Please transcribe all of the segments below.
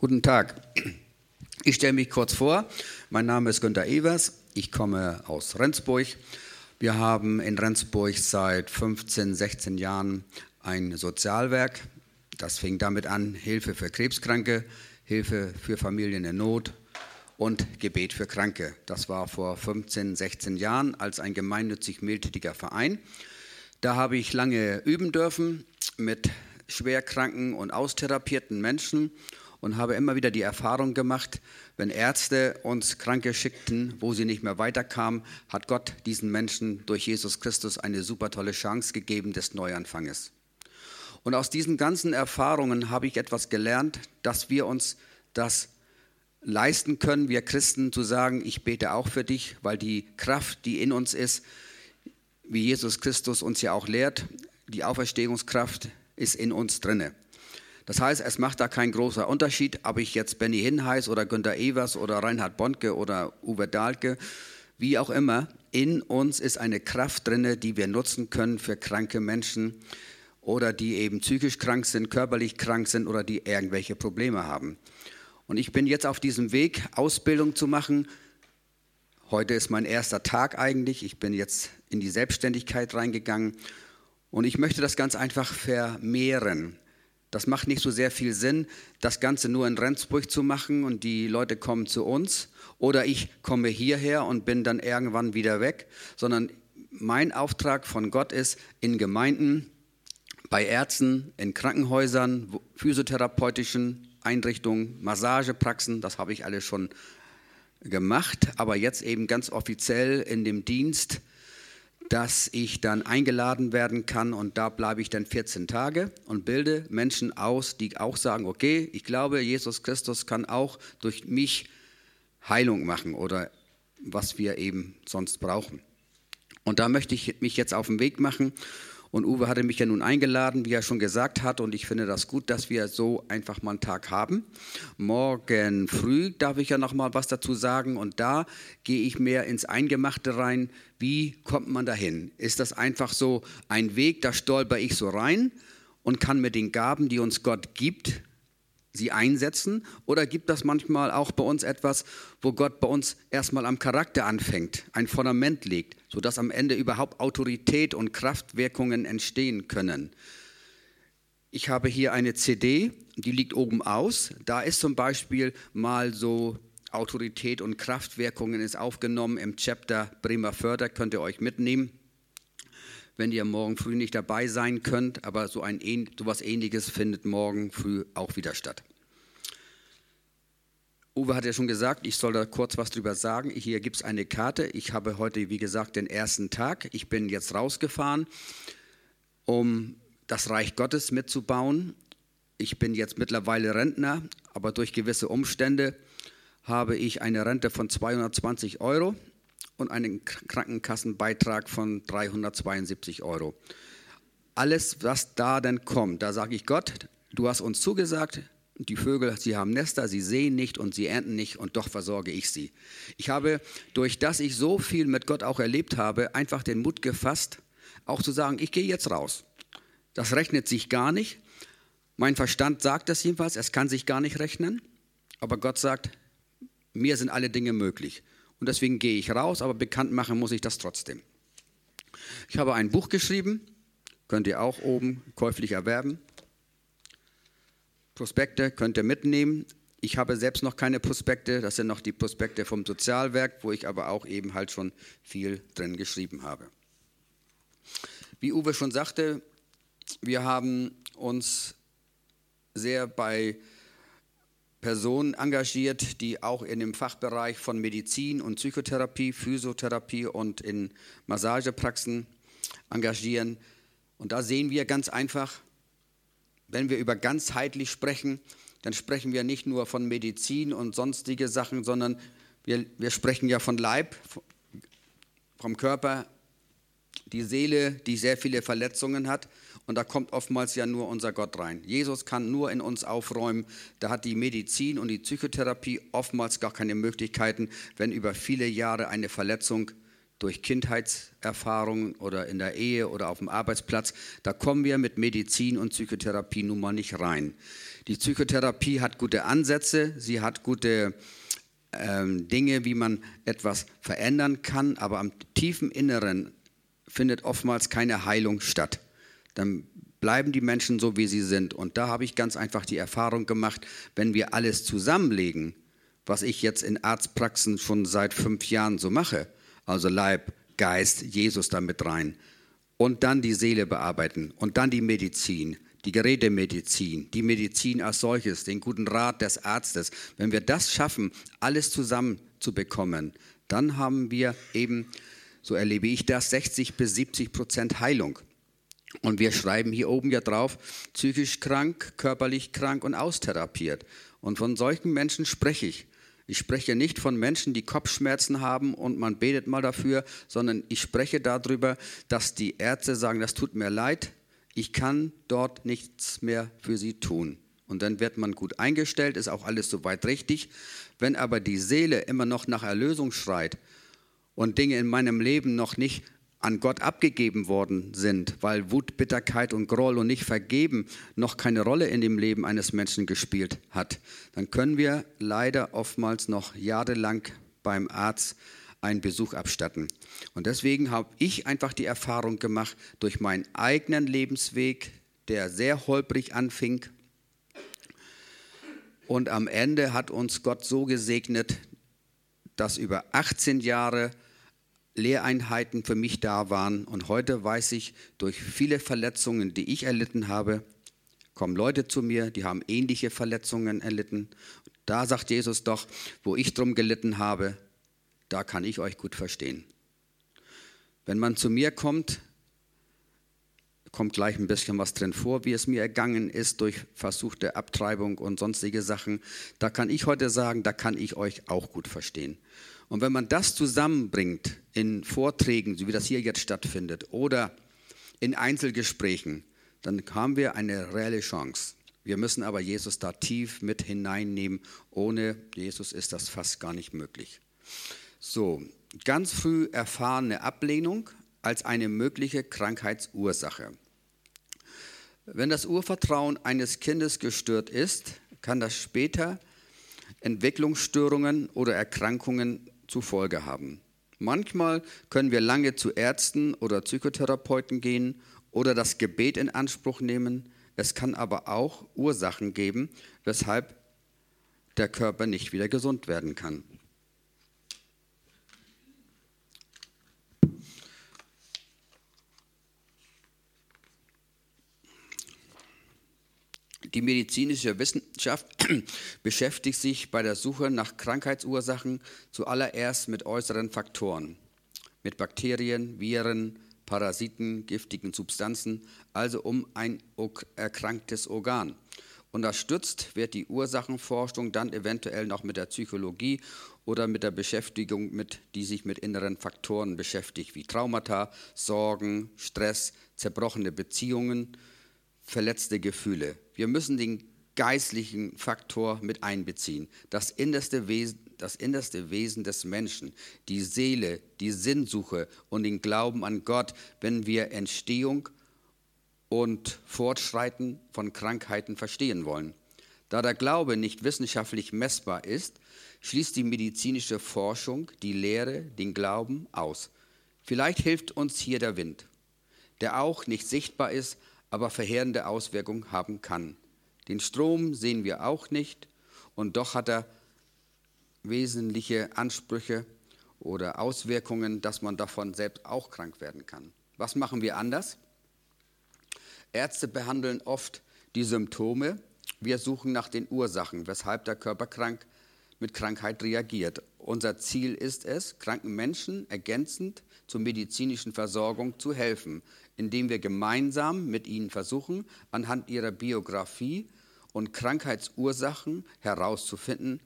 Guten Tag. Ich stelle mich kurz vor. Mein Name ist Günter Evers. Ich komme aus Rendsburg. Wir haben in Rendsburg seit 15, 16 Jahren ein Sozialwerk. Das fing damit an, Hilfe für Krebskranke, Hilfe für Familien in Not und Gebet für Kranke. Das war vor 15, 16 Jahren als ein gemeinnützig mildtätiger Verein. Da habe ich lange üben dürfen mit schwerkranken und austherapierten Menschen und habe immer wieder die Erfahrung gemacht, wenn Ärzte uns Kranke schickten, wo sie nicht mehr weiterkamen, hat Gott diesen Menschen durch Jesus Christus eine super tolle Chance gegeben des Neuanfanges. Und aus diesen ganzen Erfahrungen habe ich etwas gelernt, dass wir uns das leisten können, wir Christen, zu sagen, ich bete auch für dich, weil die Kraft, die in uns ist, wie Jesus Christus uns ja auch lehrt, die Auferstehungskraft ist in uns drinne. Das heißt, es macht da keinen großen Unterschied, ob ich jetzt Benny Hinn heiße oder Günter Evers oder Reinhard Bonke oder Uwe Dahlke, wie auch immer. In uns ist eine Kraft drin, die wir nutzen können für kranke Menschen oder die eben psychisch krank sind, körperlich krank sind oder die irgendwelche Probleme haben. Und ich bin jetzt auf diesem Weg, Ausbildung zu machen. Heute ist mein erster Tag eigentlich. Ich bin jetzt in die Selbstständigkeit reingegangen und ich möchte das ganz einfach vermehren. Das macht nicht so sehr viel Sinn, das Ganze nur in Rendsburg zu machen und die Leute kommen zu uns. Oder ich komme hierher und bin dann irgendwann wieder weg, sondern mein Auftrag von Gott ist, in Gemeinden, bei Ärzten, in Krankenhäusern, physiotherapeutischen Einrichtungen, Massagepraxen, das habe ich alles schon gemacht, aber jetzt eben ganz offiziell in dem Dienst dass ich dann eingeladen werden kann und da bleibe ich dann 14 Tage und bilde Menschen aus, die auch sagen, okay, ich glaube, Jesus Christus kann auch durch mich Heilung machen oder was wir eben sonst brauchen. Und da möchte ich mich jetzt auf den Weg machen und Uwe hatte mich ja nun eingeladen, wie er schon gesagt hat, und ich finde das gut, dass wir so einfach mal einen Tag haben. Morgen früh darf ich ja noch mal was dazu sagen, und da gehe ich mehr ins Eingemachte rein. Wie kommt man dahin? Ist das einfach so ein Weg, da stolper ich so rein und kann mit den Gaben, die uns Gott gibt, sie einsetzen? Oder gibt das manchmal auch bei uns etwas, wo Gott bei uns erstmal am Charakter anfängt, ein Fundament legt, sodass am Ende überhaupt Autorität und Kraftwirkungen entstehen können? Ich habe hier eine CD, die liegt oben aus. Da ist zum Beispiel mal so Autorität und Kraftwirkungen ist aufgenommen im Chapter Bremer Förder, könnt ihr euch mitnehmen wenn ihr morgen früh nicht dabei sein könnt, aber so ein sowas ähnliches findet morgen früh auch wieder statt. Uwe hat ja schon gesagt, ich soll da kurz was drüber sagen. Hier gibt es eine Karte. Ich habe heute, wie gesagt, den ersten Tag. Ich bin jetzt rausgefahren, um das Reich Gottes mitzubauen. Ich bin jetzt mittlerweile Rentner, aber durch gewisse Umstände habe ich eine Rente von 220 Euro und einen Krankenkassenbeitrag von 372 Euro. Alles, was da dann kommt, da sage ich Gott, du hast uns zugesagt, die Vögel, sie haben Nester, sie sehen nicht und sie ernten nicht und doch versorge ich sie. Ich habe, durch das ich so viel mit Gott auch erlebt habe, einfach den Mut gefasst, auch zu sagen, ich gehe jetzt raus. Das rechnet sich gar nicht. Mein Verstand sagt das jedenfalls, es kann sich gar nicht rechnen. Aber Gott sagt, mir sind alle Dinge möglich und deswegen gehe ich raus, aber bekannt machen muss ich das trotzdem. Ich habe ein Buch geschrieben, könnt ihr auch oben käuflich erwerben. Prospekte könnt ihr mitnehmen. Ich habe selbst noch keine Prospekte, das sind noch die Prospekte vom Sozialwerk, wo ich aber auch eben halt schon viel drin geschrieben habe. Wie Uwe schon sagte, wir haben uns sehr bei Personen engagiert, die auch in dem Fachbereich von Medizin und Psychotherapie, Physiotherapie und in Massagepraxen engagieren. Und da sehen wir ganz einfach, wenn wir über ganzheitlich sprechen, dann sprechen wir nicht nur von Medizin und sonstige Sachen, sondern wir, wir sprechen ja von Leib, vom Körper, die Seele, die sehr viele Verletzungen hat. Und da kommt oftmals ja nur unser Gott rein. Jesus kann nur in uns aufräumen. Da hat die Medizin und die Psychotherapie oftmals gar keine Möglichkeiten, wenn über viele Jahre eine Verletzung durch Kindheitserfahrungen oder in der Ehe oder auf dem Arbeitsplatz. Da kommen wir mit Medizin und Psychotherapie nun mal nicht rein. Die Psychotherapie hat gute Ansätze, sie hat gute ähm, Dinge, wie man etwas verändern kann, aber am tiefen Inneren findet oftmals keine Heilung statt. Dann bleiben die Menschen so, wie sie sind. Und da habe ich ganz einfach die Erfahrung gemacht, wenn wir alles zusammenlegen, was ich jetzt in Arztpraxen schon seit fünf Jahren so mache, also Leib, Geist, Jesus damit rein, und dann die Seele bearbeiten und dann die Medizin, die Gerätemedizin, die Medizin als solches, den guten Rat des Arztes. Wenn wir das schaffen, alles zusammenzubekommen, dann haben wir eben, so erlebe ich das, 60 bis 70 Prozent Heilung. Und wir schreiben hier oben ja drauf, psychisch krank, körperlich krank und austherapiert. Und von solchen Menschen spreche ich. Ich spreche nicht von Menschen, die Kopfschmerzen haben und man betet mal dafür, sondern ich spreche darüber, dass die Ärzte sagen, das tut mir leid, ich kann dort nichts mehr für sie tun. Und dann wird man gut eingestellt, ist auch alles soweit richtig. Wenn aber die Seele immer noch nach Erlösung schreit und Dinge in meinem Leben noch nicht an Gott abgegeben worden sind, weil Wut, Bitterkeit und Groll und nicht vergeben noch keine Rolle in dem Leben eines Menschen gespielt hat, dann können wir leider oftmals noch jahrelang beim Arzt einen Besuch abstatten. Und deswegen habe ich einfach die Erfahrung gemacht, durch meinen eigenen Lebensweg, der sehr holprig anfing, und am Ende hat uns Gott so gesegnet, dass über 18 Jahre Lehreinheiten für mich da waren. Und heute weiß ich, durch viele Verletzungen, die ich erlitten habe, kommen Leute zu mir, die haben ähnliche Verletzungen erlitten. Da sagt Jesus doch, wo ich drum gelitten habe, da kann ich euch gut verstehen. Wenn man zu mir kommt, kommt gleich ein bisschen was drin vor, wie es mir ergangen ist durch versuchte Abtreibung und sonstige Sachen. Da kann ich heute sagen, da kann ich euch auch gut verstehen. Und wenn man das zusammenbringt in Vorträgen, so wie das hier jetzt stattfindet, oder in Einzelgesprächen, dann haben wir eine reelle Chance. Wir müssen aber Jesus da tief mit hineinnehmen. Ohne Jesus ist das fast gar nicht möglich. So, ganz früh erfahrene Ablehnung als eine mögliche Krankheitsursache. Wenn das Urvertrauen eines Kindes gestört ist, kann das später Entwicklungsstörungen oder Erkrankungen zur Folge haben. Manchmal können wir lange zu Ärzten oder Psychotherapeuten gehen oder das Gebet in Anspruch nehmen. Es kann aber auch Ursachen geben, weshalb der Körper nicht wieder gesund werden kann. Die medizinische Wissenschaft beschäftigt sich bei der Suche nach Krankheitsursachen zuallererst mit äußeren Faktoren, mit Bakterien, Viren, Parasiten, giftigen Substanzen, also um ein erkranktes Organ. Unterstützt wird die Ursachenforschung dann eventuell noch mit der Psychologie oder mit der Beschäftigung, mit, die sich mit inneren Faktoren beschäftigt, wie Traumata, Sorgen, Stress, zerbrochene Beziehungen, verletzte Gefühle. Wir müssen den geistlichen Faktor mit einbeziehen. Das innerste Wesen, das innerste Wesen des Menschen, die Seele, die Sinnsuche und den Glauben an Gott, wenn wir Entstehung und Fortschreiten von Krankheiten verstehen wollen. Da der Glaube nicht wissenschaftlich messbar ist, schließt die medizinische Forschung die Lehre, den Glauben aus. Vielleicht hilft uns hier der Wind, der auch nicht sichtbar ist, aber verheerende Auswirkungen haben kann. Den Strom sehen wir auch nicht und doch hat er wesentliche Ansprüche oder Auswirkungen, dass man davon selbst auch krank werden kann. Was machen wir anders? Ärzte behandeln oft die Symptome. Wir suchen nach den Ursachen, weshalb der Körper krank mit Krankheit reagiert. Unser Ziel ist es, kranken Menschen ergänzend zur medizinischen Versorgung zu helfen, indem wir gemeinsam mit ihnen versuchen, anhand ihrer Biografie und Krankheitsursachen herauszufinden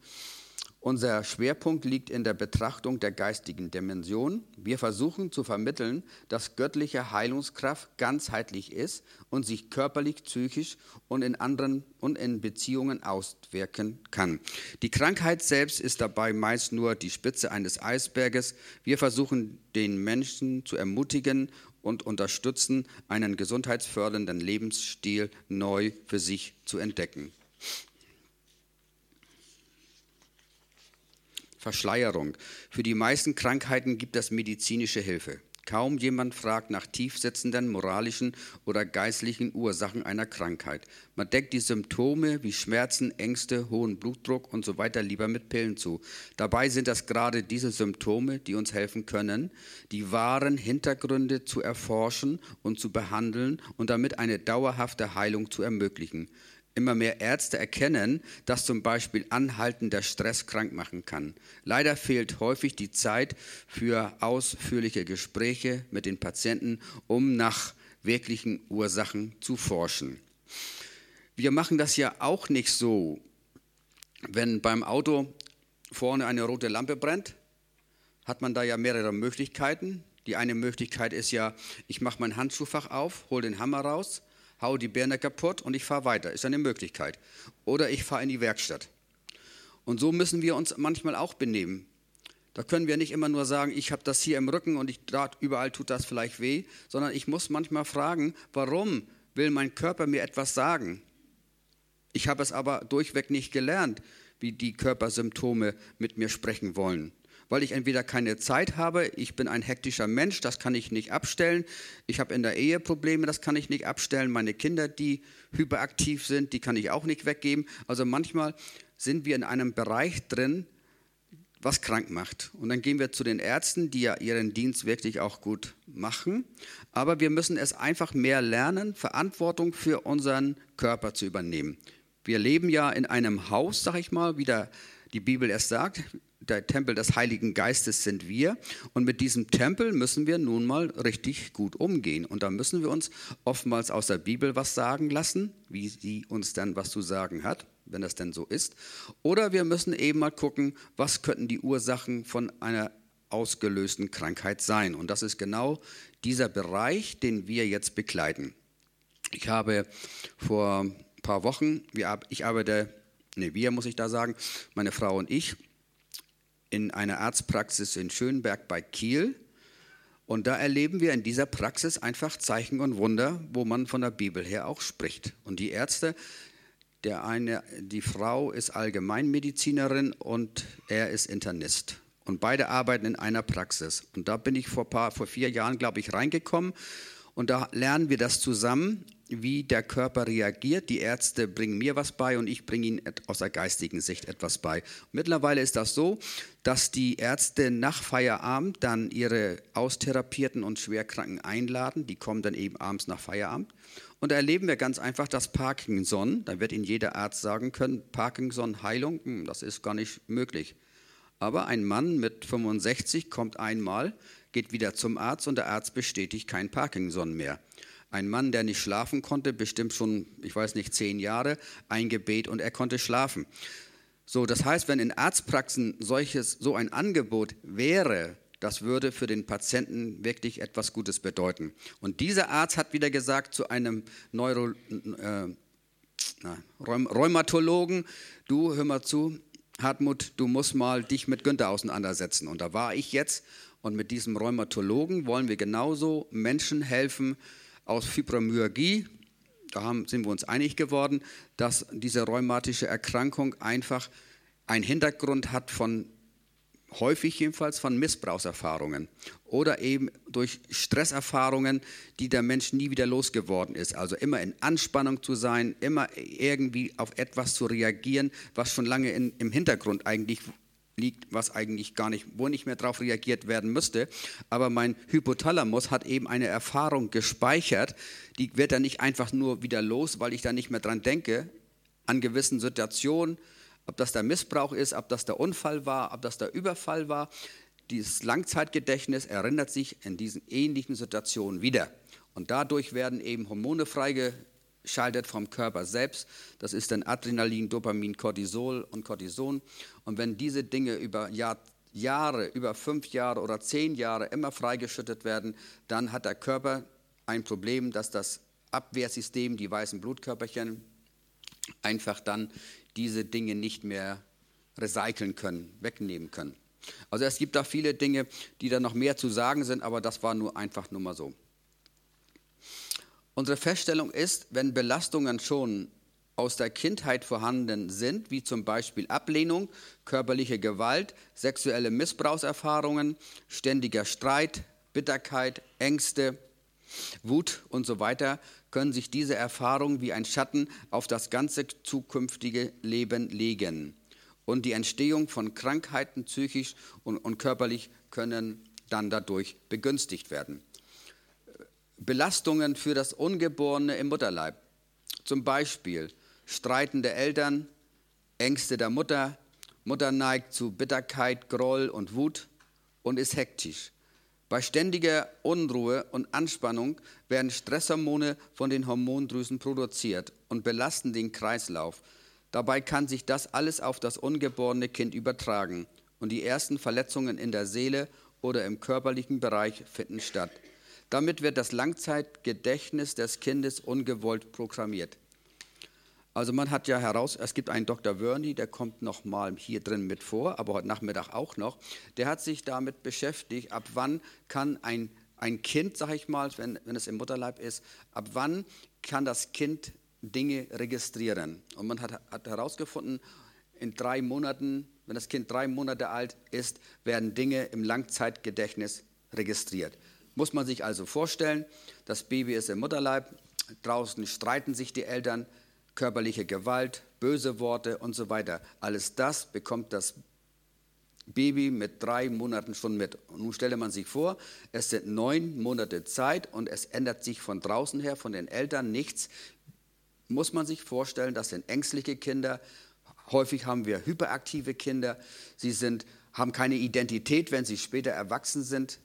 Unser Schwerpunkt liegt in der Betrachtung der geistigen Dimension. Wir versuchen zu vermitteln, dass göttliche Heilungskraft ganzheitlich ist und sich körperlich, psychisch und in anderen und in Beziehungen auswirken kann. Die Krankheit selbst ist dabei meist nur die Spitze eines Eisberges. Wir versuchen den Menschen zu ermutigen und unterstützen, einen gesundheitsfördernden Lebensstil neu für sich zu entdecken. Verschleierung. Für die meisten Krankheiten gibt es medizinische Hilfe. Kaum jemand fragt nach tiefsitzenden moralischen oder geistlichen Ursachen einer Krankheit. Man deckt die Symptome wie Schmerzen, Ängste, hohen Blutdruck und so weiter lieber mit Pillen zu. Dabei sind es gerade diese Symptome, die uns helfen können, die wahren Hintergründe zu erforschen und zu behandeln und damit eine dauerhafte Heilung zu ermöglichen. Immer mehr Ärzte erkennen, dass zum Beispiel anhaltender Stress krank machen kann. Leider fehlt häufig die Zeit für ausführliche Gespräche mit den Patienten, um nach wirklichen Ursachen zu forschen. Wir machen das ja auch nicht so, wenn beim Auto vorne eine rote Lampe brennt, hat man da ja mehrere Möglichkeiten. Die eine Möglichkeit ist ja, ich mache mein Handschuhfach auf, hole den Hammer raus hau die Birne kaputt und ich fahre weiter. Ist eine Möglichkeit. Oder ich fahre in die Werkstatt. Und so müssen wir uns manchmal auch benehmen. Da können wir nicht immer nur sagen, ich habe das hier im Rücken und ich, überall tut das vielleicht weh, sondern ich muss manchmal fragen, warum will mein Körper mir etwas sagen? Ich habe es aber durchweg nicht gelernt, wie die Körpersymptome mit mir sprechen wollen weil ich entweder keine Zeit habe, ich bin ein hektischer Mensch, das kann ich nicht abstellen, ich habe in der Ehe Probleme, das kann ich nicht abstellen, meine Kinder, die hyperaktiv sind, die kann ich auch nicht weggeben. Also manchmal sind wir in einem Bereich drin, was krank macht. Und dann gehen wir zu den Ärzten, die ja ihren Dienst wirklich auch gut machen. Aber wir müssen es einfach mehr lernen, Verantwortung für unseren Körper zu übernehmen. Wir leben ja in einem Haus, sag ich mal, wie der, die Bibel es sagt der Tempel des Heiligen Geistes sind wir. Und mit diesem Tempel müssen wir nun mal richtig gut umgehen. Und da müssen wir uns oftmals aus der Bibel was sagen lassen, wie sie uns dann was zu sagen hat, wenn das denn so ist. Oder wir müssen eben mal gucken, was könnten die Ursachen von einer ausgelösten Krankheit sein. Und das ist genau dieser Bereich, den wir jetzt begleiten. Ich habe vor ein paar Wochen, ich arbeite, nee, wir muss ich da sagen, meine Frau und ich, in einer Arztpraxis in Schönberg bei Kiel. Und da erleben wir in dieser Praxis einfach Zeichen und Wunder, wo man von der Bibel her auch spricht. Und die Ärzte, der eine, die Frau ist Allgemeinmedizinerin und er ist Internist. Und beide arbeiten in einer Praxis. Und da bin ich vor, paar, vor vier Jahren, glaube ich, reingekommen. Und da lernen wir das zusammen wie der Körper reagiert. Die Ärzte bringen mir was bei und ich bringe ihnen aus der geistigen Sicht etwas bei. Mittlerweile ist das so, dass die Ärzte nach Feierabend dann ihre Austherapierten und Schwerkranken einladen. Die kommen dann eben abends nach Feierabend. Und da erleben wir ganz einfach das Parkinson. Da wird Ihnen jeder Arzt sagen können, Parkinson-Heilung, hm, das ist gar nicht möglich. Aber ein Mann mit 65 kommt einmal, geht wieder zum Arzt und der Arzt bestätigt kein Parkinson mehr. Ein Mann, der nicht schlafen konnte, bestimmt schon, ich weiß nicht, zehn Jahre, ein Gebet und er konnte schlafen. So, das heißt, wenn in Arztpraxen solches, so ein Angebot wäre, das würde für den Patienten wirklich etwas Gutes bedeuten. Und dieser Arzt hat wieder gesagt zu einem Neuro, äh, na, Rheumatologen, du hör mal zu, Hartmut, du musst mal dich mit Günther auseinandersetzen. Und da war ich jetzt und mit diesem Rheumatologen wollen wir genauso Menschen helfen, aus Fibromyalgie. Da haben, sind wir uns einig geworden, dass diese rheumatische Erkrankung einfach einen Hintergrund hat von häufig jedenfalls von Missbrauchserfahrungen oder eben durch Stresserfahrungen, die der Mensch nie wieder losgeworden ist. Also immer in Anspannung zu sein, immer irgendwie auf etwas zu reagieren, was schon lange in, im Hintergrund eigentlich liegt, was eigentlich gar nicht, wo nicht mehr darauf reagiert werden müsste. Aber mein Hypothalamus hat eben eine Erfahrung gespeichert, die wird dann nicht einfach nur wieder los, weil ich da nicht mehr dran denke, an gewissen Situationen, ob das der Missbrauch ist, ob das der Unfall war, ob das der Überfall war. Dieses Langzeitgedächtnis erinnert sich in diesen ähnlichen Situationen wieder. Und dadurch werden eben Hormone freigesetzt schaltet vom Körper selbst. Das ist dann Adrenalin, Dopamin, Cortisol und Cortison. Und wenn diese Dinge über Jahr, Jahre, über fünf Jahre oder zehn Jahre immer freigeschüttet werden, dann hat der Körper ein Problem, dass das Abwehrsystem, die weißen Blutkörperchen, einfach dann diese Dinge nicht mehr recyceln können, wegnehmen können. Also es gibt da viele Dinge, die da noch mehr zu sagen sind, aber das war nur einfach nur mal so. Unsere Feststellung ist, wenn Belastungen schon aus der Kindheit vorhanden sind, wie zum Beispiel Ablehnung, körperliche Gewalt, sexuelle Missbrauchserfahrungen, ständiger Streit, Bitterkeit, Ängste, Wut und so weiter, können sich diese Erfahrungen wie ein Schatten auf das ganze zukünftige Leben legen. Und die Entstehung von Krankheiten psychisch und, und körperlich können dann dadurch begünstigt werden. Belastungen für das Ungeborene im Mutterleib. Zum Beispiel streitende Eltern, Ängste der Mutter, Mutter neigt zu Bitterkeit, Groll und Wut und ist hektisch. Bei ständiger Unruhe und Anspannung werden Stresshormone von den Hormondrüsen produziert und belasten den Kreislauf. Dabei kann sich das alles auf das ungeborene Kind übertragen und die ersten Verletzungen in der Seele oder im körperlichen Bereich finden statt. Damit wird das Langzeitgedächtnis des Kindes ungewollt programmiert. Also man hat ja heraus, es gibt einen Dr. Wörny, der kommt noch mal hier drin mit vor, aber heute Nachmittag auch noch. Der hat sich damit beschäftigt, ab wann kann ein, ein Kind, sag ich mal, wenn, wenn es im Mutterleib ist, ab wann kann das Kind Dinge registrieren. Und man hat, hat herausgefunden, in drei Monaten, wenn das Kind drei Monate alt ist, werden Dinge im Langzeitgedächtnis registriert. Muss man sich also vorstellen, das Baby ist im Mutterleib, draußen streiten sich die Eltern, körperliche Gewalt, böse Worte und so weiter. Alles das bekommt das Baby mit drei Monaten schon mit. Und nun stelle man sich vor, es sind neun Monate Zeit und es ändert sich von draußen her, von den Eltern nichts. Muss man sich vorstellen, das sind ängstliche Kinder. Häufig haben wir hyperaktive Kinder. Sie sind, haben keine Identität, wenn sie später erwachsen sind.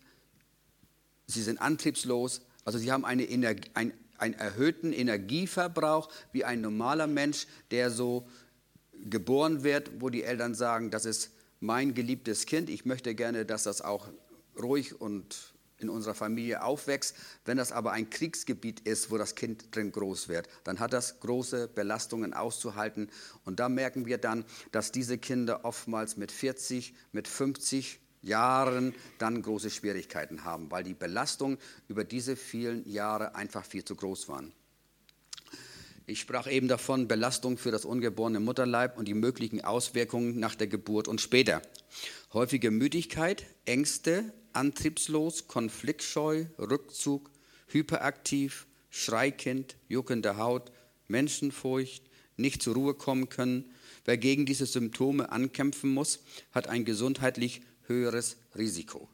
Sie sind antriebslos. Also sie haben eine Energie, ein, einen erhöhten Energieverbrauch wie ein normaler Mensch, der so geboren wird, wo die Eltern sagen, das ist mein geliebtes Kind, ich möchte gerne, dass das auch ruhig und in unserer Familie aufwächst. Wenn das aber ein Kriegsgebiet ist, wo das Kind drin groß wird, dann hat das große Belastungen auszuhalten. Und da merken wir dann, dass diese Kinder oftmals mit 40, mit 50 Jahren dann große Schwierigkeiten haben, weil die Belastung über diese vielen Jahre einfach viel zu groß waren. Ich sprach eben davon, Belastung für das ungeborene Mutterleib und die möglichen Auswirkungen nach der Geburt und später. Häufige Müdigkeit, Ängste, antriebslos, konfliktscheu, Rückzug, hyperaktiv, Schreikind, juckende Haut, Menschenfurcht, nicht zur Ruhe kommen können. Wer gegen diese Symptome ankämpfen muss, hat ein gesundheitlich höheres Risiko.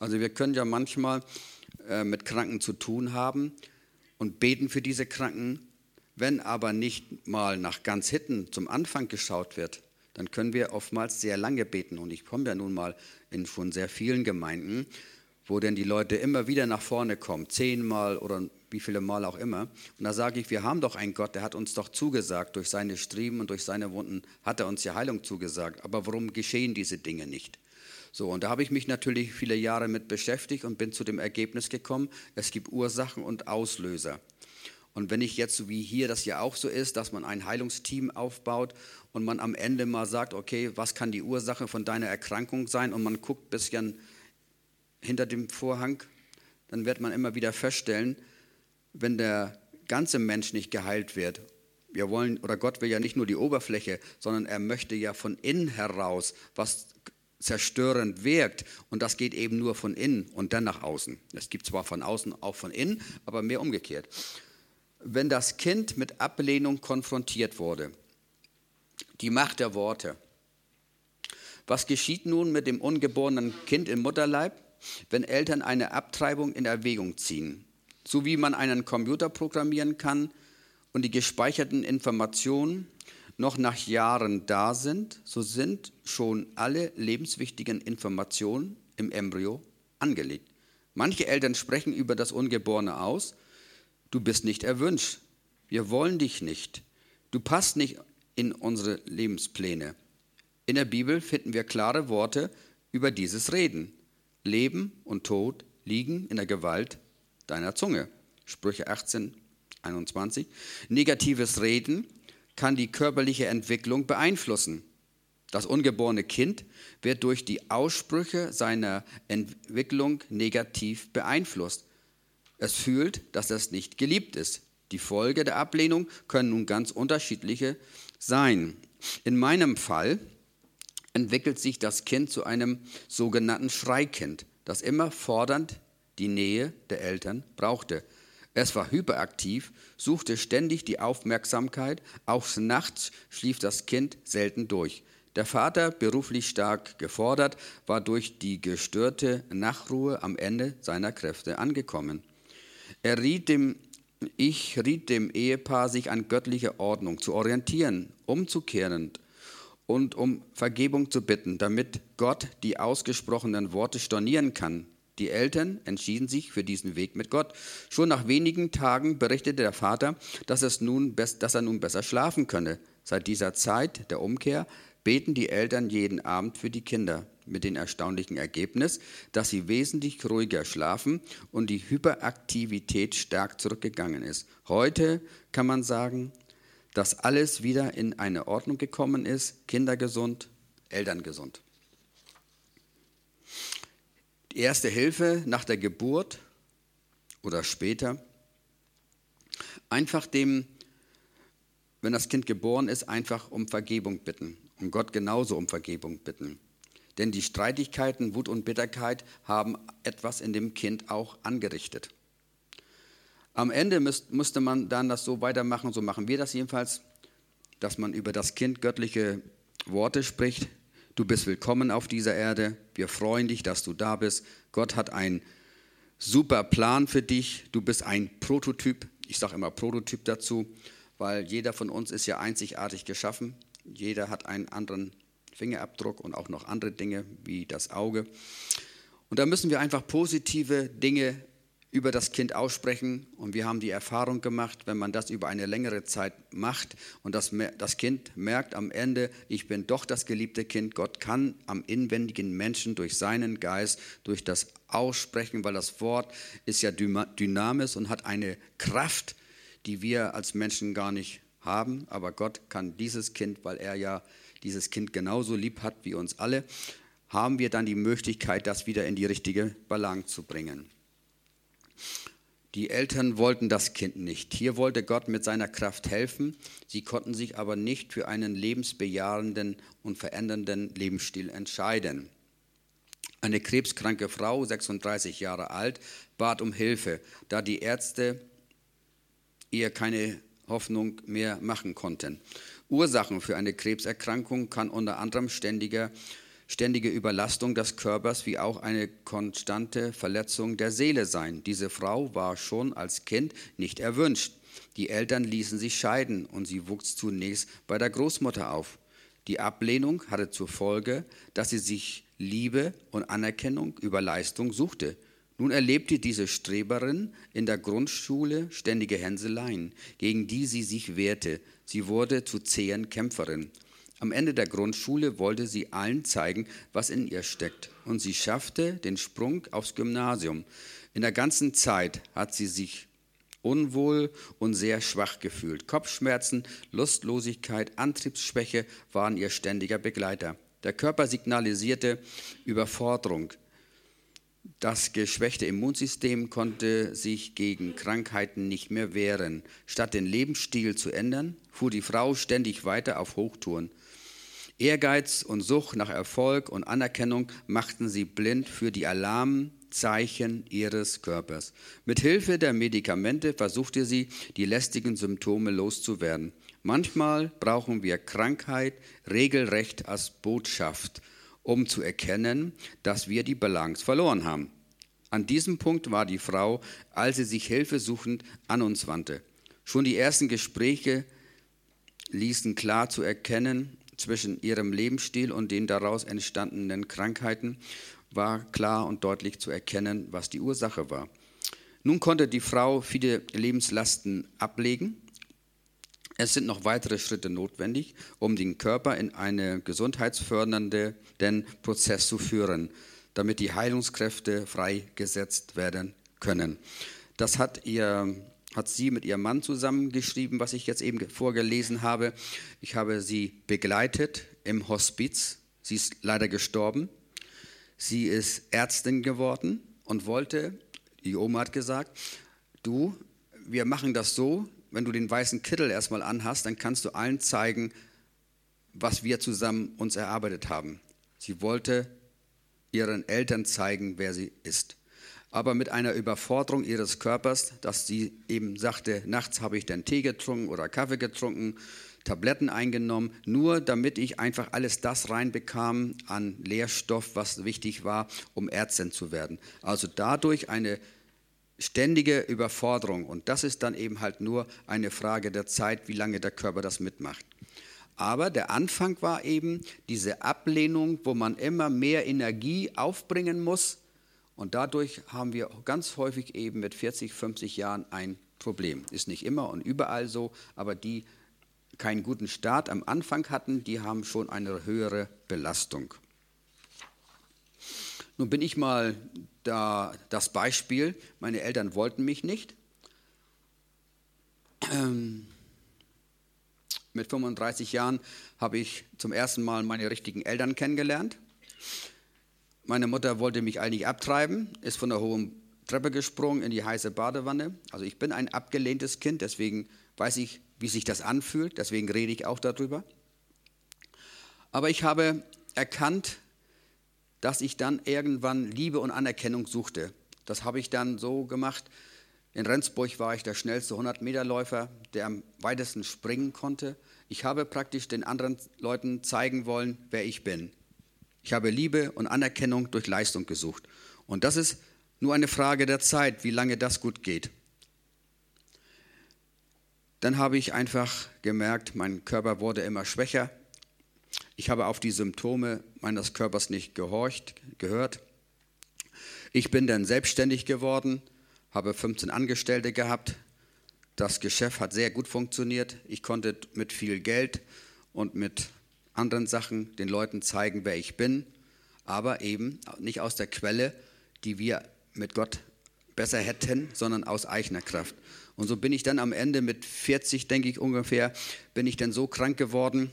Also wir können ja manchmal äh, mit Kranken zu tun haben und beten für diese Kranken. Wenn aber nicht mal nach ganz Hitten zum Anfang geschaut wird, dann können wir oftmals sehr lange beten. Und ich komme ja nun mal in schon sehr vielen Gemeinden, wo denn die Leute immer wieder nach vorne kommen, zehnmal oder wie viele Mal auch immer. Und da sage ich, wir haben doch einen Gott, der hat uns doch zugesagt, durch seine Striemen und durch seine Wunden hat er uns die Heilung zugesagt. Aber warum geschehen diese Dinge nicht? So, und da habe ich mich natürlich viele Jahre mit beschäftigt und bin zu dem Ergebnis gekommen, es gibt Ursachen und Auslöser. Und wenn ich jetzt, wie hier das ja auch so ist, dass man ein Heilungsteam aufbaut und man am Ende mal sagt, okay, was kann die Ursache von deiner Erkrankung sein und man guckt ein bisschen hinter dem Vorhang, dann wird man immer wieder feststellen, wenn der ganze Mensch nicht geheilt wird, wir wollen, oder Gott will ja nicht nur die Oberfläche, sondern er möchte ja von innen heraus, was zerstörend wirkt. Und das geht eben nur von innen und dann nach außen. Es gibt zwar von außen auch von innen, aber mehr umgekehrt. Wenn das Kind mit Ablehnung konfrontiert wurde, die Macht der Worte. Was geschieht nun mit dem ungeborenen Kind im Mutterleib, wenn Eltern eine Abtreibung in Erwägung ziehen? So wie man einen Computer programmieren kann und die gespeicherten Informationen noch nach Jahren da sind, so sind schon alle lebenswichtigen Informationen im Embryo angelegt. Manche Eltern sprechen über das Ungeborene aus. Du bist nicht erwünscht. Wir wollen dich nicht. Du passt nicht in unsere Lebenspläne. In der Bibel finden wir klare Worte über dieses Reden. Leben und Tod liegen in der Gewalt deiner Zunge. Sprüche 18, 21. Negatives Reden kann die körperliche Entwicklung beeinflussen. Das ungeborene Kind wird durch die Aussprüche seiner Entwicklung negativ beeinflusst. Es fühlt, dass es nicht geliebt ist. Die Folge der Ablehnung können nun ganz unterschiedliche sein. In meinem Fall entwickelt sich das Kind zu einem sogenannten Schreikind, das immer fordernd die Nähe der Eltern brauchte. Es war hyperaktiv, suchte ständig die Aufmerksamkeit, auch nachts schlief das Kind selten durch. Der Vater, beruflich stark gefordert, war durch die gestörte Nachtruhe am Ende seiner Kräfte angekommen. Er riet dem, ich riet dem Ehepaar, sich an göttlicher Ordnung zu orientieren, umzukehren und um Vergebung zu bitten, damit Gott die ausgesprochenen Worte stornieren kann. Die Eltern entschieden sich für diesen Weg mit Gott. Schon nach wenigen Tagen berichtete der Vater, dass, es nun, dass er nun besser schlafen könne. Seit dieser Zeit der Umkehr beten die Eltern jeden Abend für die Kinder mit dem erstaunlichen Ergebnis, dass sie wesentlich ruhiger schlafen und die Hyperaktivität stark zurückgegangen ist. Heute kann man sagen, dass alles wieder in eine Ordnung gekommen ist, Kinder gesund, Eltern gesund. Die erste Hilfe nach der Geburt oder später, einfach dem, wenn das Kind geboren ist, einfach um Vergebung bitten und Gott genauso um Vergebung bitten. Denn die Streitigkeiten, Wut und Bitterkeit haben etwas in dem Kind auch angerichtet. Am Ende müsst, musste man dann das so weitermachen, so machen wir das jedenfalls, dass man über das Kind göttliche Worte spricht. Du bist willkommen auf dieser Erde. Wir freuen dich, dass du da bist. Gott hat einen super Plan für dich. Du bist ein Prototyp. Ich sage immer Prototyp dazu, weil jeder von uns ist ja einzigartig geschaffen. Jeder hat einen anderen Fingerabdruck und auch noch andere Dinge wie das Auge. Und da müssen wir einfach positive Dinge über das Kind aussprechen. Und wir haben die Erfahrung gemacht, wenn man das über eine längere Zeit macht und das, das Kind merkt am Ende, ich bin doch das geliebte Kind. Gott kann am inwendigen Menschen durch seinen Geist, durch das Aussprechen, weil das Wort ist ja dynamisch und hat eine Kraft, die wir als Menschen gar nicht haben, aber Gott kann dieses Kind, weil er ja dieses Kind genauso lieb hat wie uns alle, haben wir dann die Möglichkeit, das wieder in die richtige Balance zu bringen. Die Eltern wollten das Kind nicht. Hier wollte Gott mit seiner Kraft helfen. Sie konnten sich aber nicht für einen lebensbejahenden und verändernden Lebensstil entscheiden. Eine krebskranke Frau, 36 Jahre alt, bat um Hilfe, da die Ärzte ihr keine Hoffnung mehr machen konnten. Ursachen für eine Krebserkrankung kann unter anderem ständiger, ständige Überlastung des Körpers wie auch eine konstante Verletzung der Seele sein. Diese Frau war schon als Kind nicht erwünscht. Die Eltern ließen sich scheiden und sie wuchs zunächst bei der Großmutter auf. Die Ablehnung hatte zur Folge, dass sie sich Liebe und Anerkennung über Leistung suchte. Nun erlebte diese Streberin in der Grundschule ständige Hänseleien, gegen die sie sich wehrte. Sie wurde zu zähen Kämpferin. Am Ende der Grundschule wollte sie allen zeigen, was in ihr steckt. Und sie schaffte den Sprung aufs Gymnasium. In der ganzen Zeit hat sie sich unwohl und sehr schwach gefühlt. Kopfschmerzen, Lustlosigkeit, Antriebsschwäche waren ihr ständiger Begleiter. Der Körper signalisierte Überforderung. Das geschwächte Immunsystem konnte sich gegen Krankheiten nicht mehr wehren. Statt den Lebensstil zu ändern, fuhr die Frau ständig weiter auf Hochtouren. Ehrgeiz und Sucht nach Erfolg und Anerkennung machten sie blind für die Alarmzeichen ihres Körpers. Mit Hilfe der Medikamente versuchte sie, die lästigen Symptome loszuwerden. Manchmal brauchen wir Krankheit regelrecht als Botschaft, um zu erkennen, dass wir die Balance verloren haben. An diesem Punkt war die Frau, als sie sich hilfesuchend an uns wandte. Schon die ersten Gespräche ließen klar zu erkennen zwischen ihrem Lebensstil und den daraus entstandenen Krankheiten. war klar und deutlich zu erkennen, was die Ursache war. Nun konnte die Frau viele Lebenslasten ablegen. Es sind noch weitere Schritte notwendig, um den Körper in einen gesundheitsfördernden Prozess zu führen, damit die Heilungskräfte freigesetzt werden können. Das hat, ihr, hat sie mit ihrem Mann zusammengeschrieben, was ich jetzt eben vorgelesen habe. Ich habe sie begleitet im Hospiz. Sie ist leider gestorben. Sie ist Ärztin geworden und wollte die Oma hat gesagt, du, wir machen das so, wenn du den weißen Kittel erstmal anhast, dann kannst du allen zeigen, was wir zusammen uns erarbeitet haben. Sie wollte ihren Eltern zeigen, wer sie ist. Aber mit einer Überforderung ihres Körpers, dass sie eben sagte, nachts habe ich dann Tee getrunken oder Kaffee getrunken, Tabletten eingenommen, nur damit ich einfach alles das reinbekam an Lehrstoff, was wichtig war, um Ärztin zu werden. Also dadurch eine ständige Überforderung. Und das ist dann eben halt nur eine Frage der Zeit, wie lange der Körper das mitmacht. Aber der Anfang war eben diese Ablehnung, wo man immer mehr Energie aufbringen muss. Und dadurch haben wir ganz häufig eben mit 40, 50 Jahren ein Problem. Ist nicht immer und überall so, aber die keinen guten Start am Anfang hatten, die haben schon eine höhere Belastung. Nun bin ich mal da das Beispiel, meine Eltern wollten mich nicht. Ähm, mit 35 Jahren habe ich zum ersten Mal meine richtigen Eltern kennengelernt. Meine Mutter wollte mich eigentlich abtreiben, ist von der hohen Treppe gesprungen in die heiße Badewanne. Also ich bin ein abgelehntes Kind, deswegen weiß ich, wie sich das anfühlt, deswegen rede ich auch darüber. Aber ich habe erkannt, dass ich dann irgendwann Liebe und Anerkennung suchte. Das habe ich dann so gemacht. In Rendsburg war ich der schnellste 100-Meter-Läufer, der am weitesten springen konnte. Ich habe praktisch den anderen Leuten zeigen wollen, wer ich bin. Ich habe Liebe und Anerkennung durch Leistung gesucht. Und das ist nur eine Frage der Zeit, wie lange das gut geht. Dann habe ich einfach gemerkt, mein Körper wurde immer schwächer. Ich habe auf die Symptome meines Körpers nicht gehorcht, gehört. Ich bin dann selbstständig geworden, habe 15 Angestellte gehabt. Das Geschäft hat sehr gut funktioniert. Ich konnte mit viel Geld und mit anderen Sachen den Leuten zeigen, wer ich bin, aber eben nicht aus der Quelle, die wir mit Gott besser hätten, sondern aus eigener Kraft. Und so bin ich dann am Ende mit 40, denke ich ungefähr, bin ich dann so krank geworden,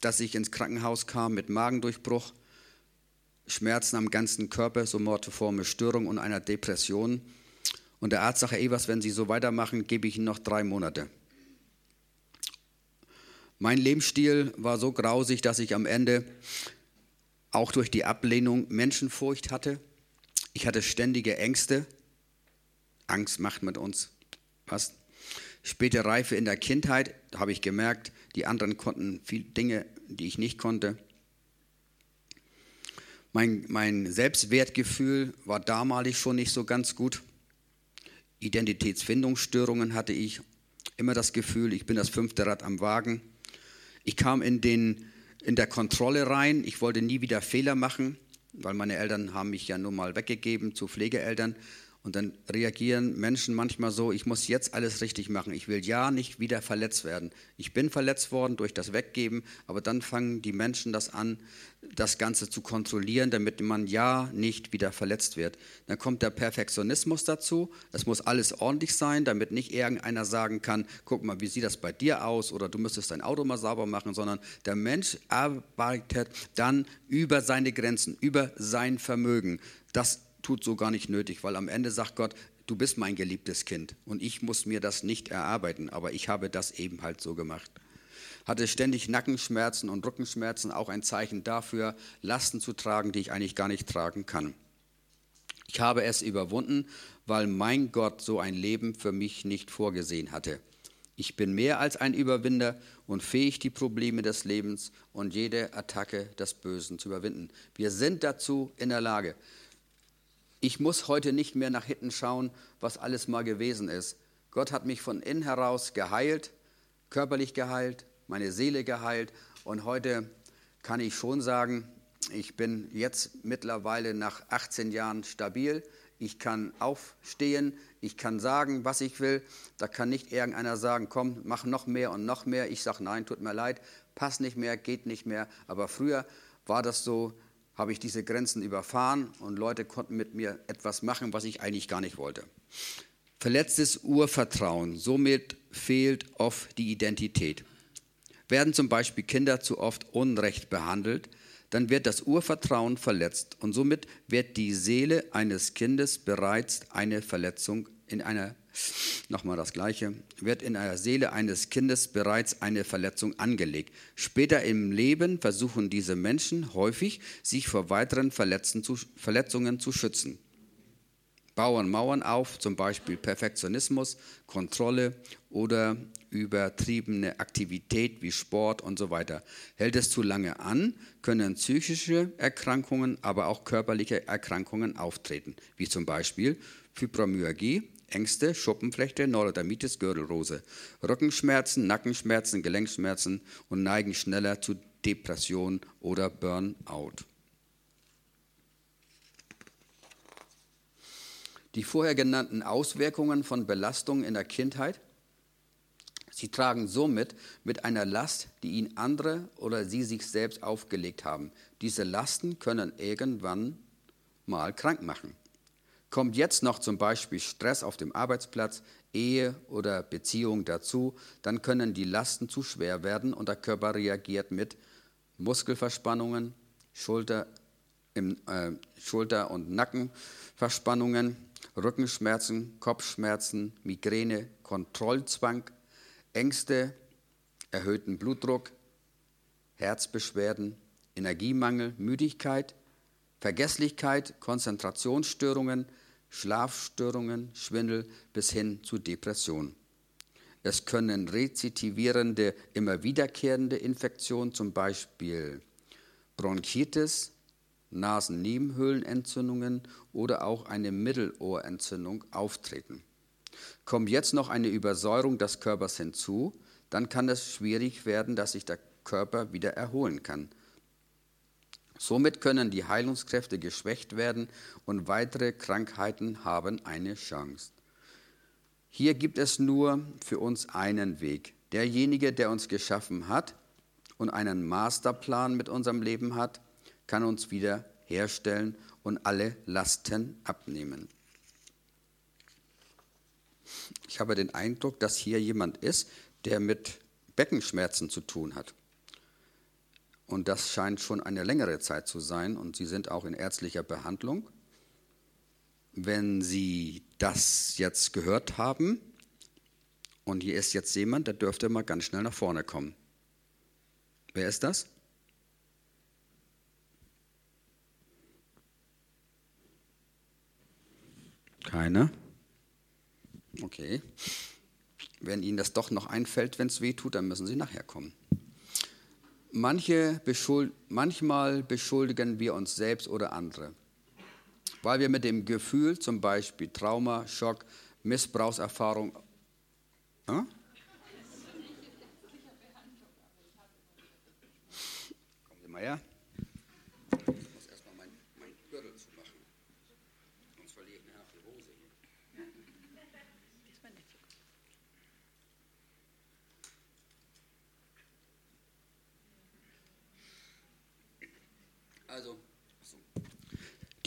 dass ich ins Krankenhaus kam mit Magendurchbruch, Schmerzen am ganzen Körper, so mortiforme Störung und einer Depression. Und der Arzt sagte, Evers, wenn Sie so weitermachen, gebe ich Ihnen noch drei Monate. Mein Lebensstil war so grausig, dass ich am Ende auch durch die Ablehnung Menschenfurcht hatte. Ich hatte ständige Ängste. Angst macht mit uns was. Späte Reife in der Kindheit habe ich gemerkt, die anderen konnten viele Dinge, die ich nicht konnte. Mein, mein Selbstwertgefühl war damalig schon nicht so ganz gut. Identitätsfindungsstörungen hatte ich. Immer das Gefühl, ich bin das fünfte Rad am Wagen. Ich kam in, den, in der Kontrolle rein. Ich wollte nie wieder Fehler machen, weil meine Eltern haben mich ja nur mal weggegeben zu Pflegeeltern. Und dann reagieren Menschen manchmal so, ich muss jetzt alles richtig machen. Ich will ja nicht wieder verletzt werden. Ich bin verletzt worden durch das Weggeben, aber dann fangen die Menschen das an, das Ganze zu kontrollieren, damit man ja nicht wieder verletzt wird. Dann kommt der Perfektionismus dazu. Es muss alles ordentlich sein, damit nicht irgendeiner sagen kann, guck mal, wie sieht das bei dir aus oder du müsstest dein Auto mal sauber machen, sondern der Mensch arbeitet dann über seine Grenzen, über sein Vermögen. Das tut so gar nicht nötig, weil am Ende sagt Gott, du bist mein geliebtes Kind und ich muss mir das nicht erarbeiten, aber ich habe das eben halt so gemacht. Hatte ständig Nackenschmerzen und Rückenschmerzen, auch ein Zeichen dafür, Lasten zu tragen, die ich eigentlich gar nicht tragen kann. Ich habe es überwunden, weil mein Gott so ein Leben für mich nicht vorgesehen hatte. Ich bin mehr als ein Überwinder und fähig, die Probleme des Lebens und jede Attacke des Bösen zu überwinden. Wir sind dazu in der Lage. Ich muss heute nicht mehr nach hinten schauen, was alles mal gewesen ist. Gott hat mich von innen heraus geheilt, körperlich geheilt, meine Seele geheilt. Und heute kann ich schon sagen, Ich bin jetzt mittlerweile nach 18 Jahren stabil. Ich kann aufstehen, ich kann sagen, was ich will. Da kann nicht irgendeiner sagen, komm, mach noch mehr und noch mehr. Ich sage, nein, tut mir leid, passt nicht mehr, geht nicht mehr. Aber früher war das so, habe ich diese Grenzen überfahren und Leute konnten mit mir etwas machen, was ich eigentlich gar nicht wollte. Verletztes Urvertrauen, somit fehlt oft die Identität. Werden zum Beispiel Kinder zu oft unrecht behandelt, dann wird das Urvertrauen verletzt und somit wird die Seele eines Kindes bereits eine Verletzung in einer nochmal das gleiche, wird in der Seele eines Kindes bereits eine Verletzung angelegt. Später im Leben versuchen diese Menschen häufig, sich vor weiteren Verletzungen zu schützen bauen Mauern auf, zum Beispiel Perfektionismus, Kontrolle oder übertriebene Aktivität wie Sport und so weiter. Hält es zu lange an, können psychische Erkrankungen, aber auch körperliche Erkrankungen auftreten, wie zum Beispiel Fibromyalgie, Ängste, Schuppenflechte, Neurodermitis, Gürtelrose, Rückenschmerzen, Nackenschmerzen, Gelenkschmerzen und neigen schneller zu Depression oder Burnout. die vorher genannten Auswirkungen von Belastungen in der Kindheit. Sie tragen somit mit einer Last, die ihnen andere oder sie sich selbst aufgelegt haben. Diese Lasten können irgendwann mal krank machen. Kommt jetzt noch zum Beispiel Stress auf dem Arbeitsplatz, Ehe oder Beziehung dazu, dann können die Lasten zu schwer werden und der Körper reagiert mit Muskelverspannungen, Schulter, im, äh, Schulter- und Nackenverspannungen, Rückenschmerzen, Kopfschmerzen, Migräne, Kontrollzwang, Ängste, erhöhten Blutdruck, Herzbeschwerden, Energiemangel, Müdigkeit, Vergesslichkeit, Konzentrationsstörungen, Schlafstörungen, Schwindel bis hin zu Depression. Es können rezidivierende, immer wiederkehrende Infektionen, zum Beispiel Bronchitis, Nasennebenhöhlenentzündungen oder auch eine Mittelohrentzündung auftreten. Kommt jetzt noch eine Übersäuerung des Körpers hinzu, dann kann es schwierig werden, dass sich der Körper wieder erholen kann. Somit können die Heilungskräfte geschwächt werden und weitere Krankheiten haben eine Chance. Hier gibt es nur für uns einen Weg. Derjenige, der uns geschaffen hat und einen Masterplan mit unserem Leben hat, kann uns wieder herstellen und alle Lasten abnehmen. Ich habe den Eindruck, dass hier jemand ist, der mit Beckenschmerzen zu tun hat. Und das scheint schon eine längere Zeit zu sein und Sie sind auch in ärztlicher Behandlung. Wenn Sie das jetzt gehört haben und hier ist jetzt jemand, der dürfte mal ganz schnell nach vorne kommen. Wer ist das? Keine? Okay. Wenn Ihnen das doch noch einfällt, wenn es weh tut, dann müssen Sie nachher kommen. Manche beschuld, manchmal beschuldigen wir uns selbst oder andere, weil wir mit dem Gefühl, zum Beispiel Trauma, Schock, Missbrauchserfahrung, äh? Kommen Sie mal her.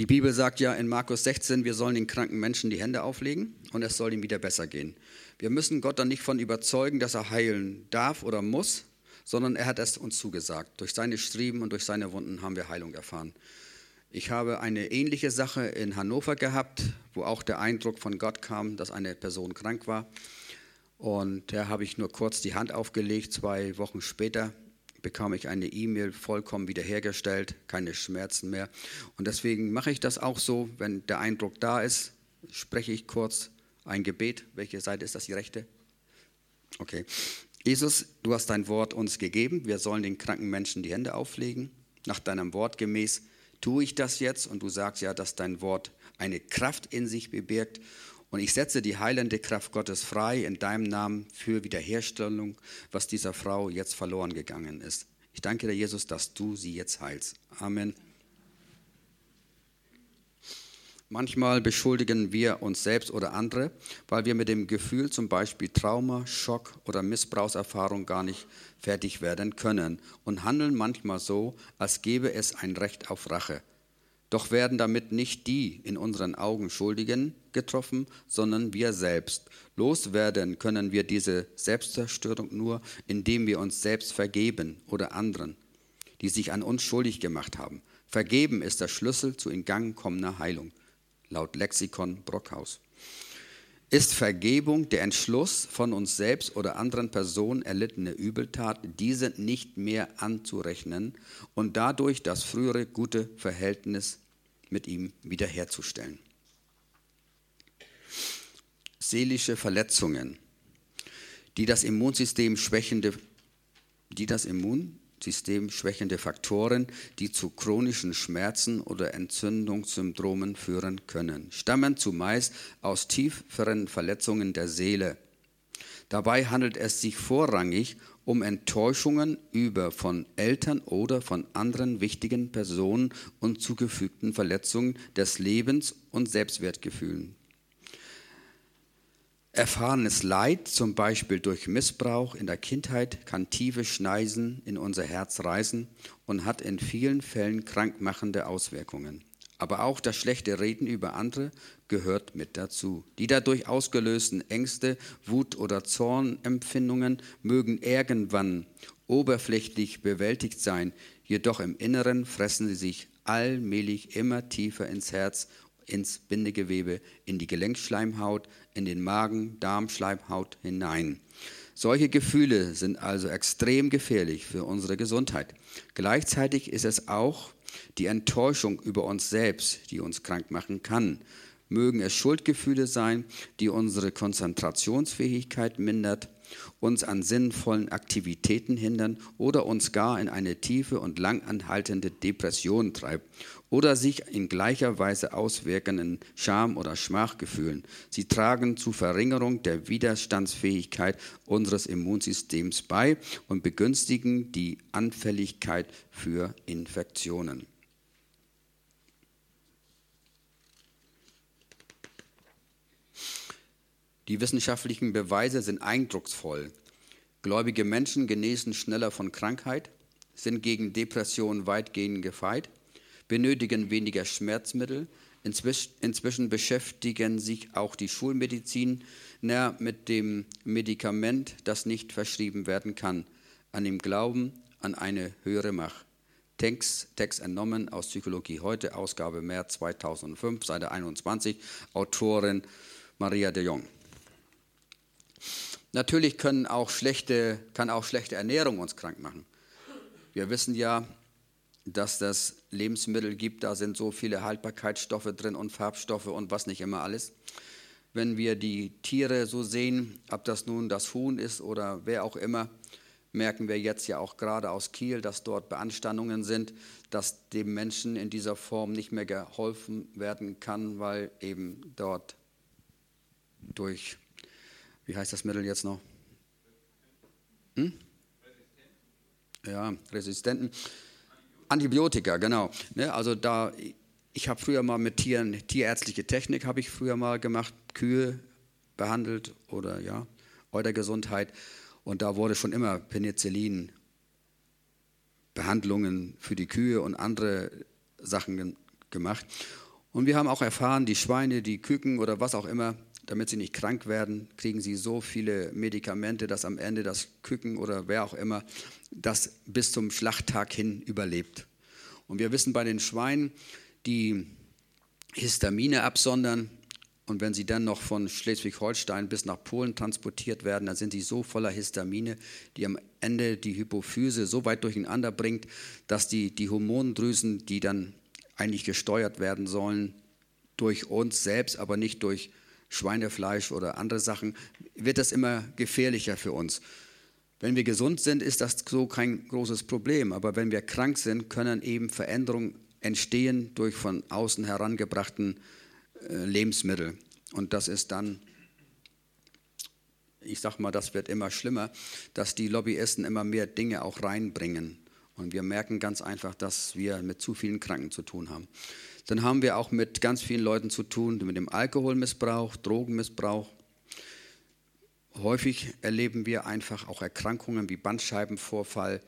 Die Bibel sagt ja in Markus 16, wir sollen den kranken Menschen die Hände auflegen und es soll ihm wieder besser gehen. Wir müssen Gott dann nicht von überzeugen, dass er heilen darf oder muss, sondern er hat es uns zugesagt. Durch seine Striemen und durch seine Wunden haben wir Heilung erfahren. Ich habe eine ähnliche Sache in Hannover gehabt, wo auch der Eindruck von Gott kam, dass eine Person krank war. Und da habe ich nur kurz die Hand aufgelegt. Zwei Wochen später bekam ich eine E-Mail vollkommen wiederhergestellt, keine Schmerzen mehr. Und deswegen mache ich das auch so, wenn der Eindruck da ist, spreche ich kurz ein Gebet. Welche Seite ist das, die rechte? Okay. Jesus, du hast dein Wort uns gegeben. Wir sollen den kranken Menschen die Hände auflegen. Nach deinem Wort gemäß tue ich das jetzt. Und du sagst ja, dass dein Wort eine Kraft in sich bewirkt. Und ich setze die heilende Kraft Gottes frei in deinem Namen für Wiederherstellung, was dieser Frau jetzt verloren gegangen ist. Ich danke dir, Jesus, dass du sie jetzt heilst. Amen. Manchmal beschuldigen wir uns selbst oder andere, weil wir mit dem Gefühl zum Beispiel Trauma, Schock oder Missbrauchserfahrung gar nicht fertig werden können und handeln manchmal so, als gäbe es ein Recht auf Rache. Doch werden damit nicht die in unseren Augen Schuldigen getroffen, sondern wir selbst. Loswerden können wir diese Selbstzerstörung nur, indem wir uns selbst vergeben oder anderen, die sich an uns schuldig gemacht haben. Vergeben ist der Schlüssel zu in Gang kommender Heilung laut Lexikon Brockhaus. Ist Vergebung der Entschluss, von uns selbst oder anderen Personen erlittene Übeltat, diese nicht mehr anzurechnen und dadurch das frühere gute Verhältnis mit ihm wiederherzustellen. Seelische Verletzungen, die das Immunsystem schwächende, die das Immun systemschwächende Faktoren, die zu chronischen Schmerzen oder Entzündungssyndromen führen können, stammen zumeist aus tieferen Verletzungen der Seele. Dabei handelt es sich vorrangig um Enttäuschungen über von Eltern oder von anderen wichtigen Personen und zugefügten Verletzungen des Lebens und Selbstwertgefühlen. Erfahrenes Leid, zum Beispiel durch Missbrauch in der Kindheit, kann tiefe Schneisen in unser Herz reißen und hat in vielen Fällen krankmachende Auswirkungen. Aber auch das schlechte Reden über andere gehört mit dazu. Die dadurch ausgelösten Ängste, Wut oder Zornempfindungen mögen irgendwann oberflächlich bewältigt sein, jedoch im Inneren fressen sie sich allmählich immer tiefer ins Herz ins Bindegewebe, in die Gelenkschleimhaut, in den Magen, Darmschleimhaut hinein. Solche Gefühle sind also extrem gefährlich für unsere Gesundheit. Gleichzeitig ist es auch die Enttäuschung über uns selbst, die uns krank machen kann. Mögen es Schuldgefühle sein, die unsere Konzentrationsfähigkeit mindert, uns an sinnvollen Aktivitäten hindern oder uns gar in eine tiefe und langanhaltende Depression treibt oder sich in gleicher Weise auswirkenden Scham- oder Schmachgefühlen. Sie tragen zur Verringerung der Widerstandsfähigkeit unseres Immunsystems bei und begünstigen die Anfälligkeit für Infektionen. Die wissenschaftlichen Beweise sind eindrucksvoll. Gläubige Menschen genesen schneller von Krankheit, sind gegen Depressionen weitgehend gefeit benötigen weniger Schmerzmittel. Inzwischen beschäftigen sich auch die Schulmediziner mit dem Medikament, das nicht verschrieben werden kann, an dem Glauben an eine höhere Macht. Text, Text entnommen aus Psychologie heute, Ausgabe März 2005, Seite 21, Autorin Maria de Jong. Natürlich können auch schlechte, kann auch schlechte Ernährung uns krank machen. Wir wissen ja, dass das Lebensmittel gibt, da sind so viele Haltbarkeitsstoffe drin und Farbstoffe und was nicht immer alles. Wenn wir die Tiere so sehen, ob das nun das Huhn ist oder wer auch immer, merken wir jetzt ja auch gerade aus Kiel, dass dort Beanstandungen sind, dass dem Menschen in dieser Form nicht mehr geholfen werden kann, weil eben dort durch, wie heißt das Mittel jetzt noch? Hm? Ja, Resistenten Antibiotika, genau. Ne, also da, ich habe früher mal mit Tieren, tierärztliche Technik habe ich früher mal gemacht, Kühe behandelt oder ja, Eutergesundheit. Und da wurde schon immer Penicillin, Behandlungen für die Kühe und andere Sachen gemacht. Und wir haben auch erfahren, die Schweine, die Küken oder was auch immer, damit sie nicht krank werden, kriegen sie so viele Medikamente, dass am Ende das Küken oder wer auch immer das bis zum Schlachttag hin überlebt. Und wir wissen bei den Schweinen, die Histamine absondern, und wenn sie dann noch von Schleswig-Holstein bis nach Polen transportiert werden, dann sind sie so voller Histamine, die am Ende die Hypophyse so weit durcheinander bringt, dass die, die Hormondrüsen, die dann eigentlich gesteuert werden sollen, durch uns selbst, aber nicht durch Schweinefleisch oder andere Sachen, wird das immer gefährlicher für uns. Wenn wir gesund sind, ist das so kein großes Problem. Aber wenn wir krank sind, können eben Veränderungen entstehen durch von außen herangebrachten äh, Lebensmittel. Und das ist dann, ich sag mal, das wird immer schlimmer, dass die Lobbyisten immer mehr Dinge auch reinbringen. Und wir merken ganz einfach, dass wir mit zu vielen Kranken zu tun haben. Dann haben wir auch mit ganz vielen Leuten zu tun, mit dem Alkoholmissbrauch, Drogenmissbrauch. Häufig erleben wir einfach auch Erkrankungen wie Bandscheibenvorfall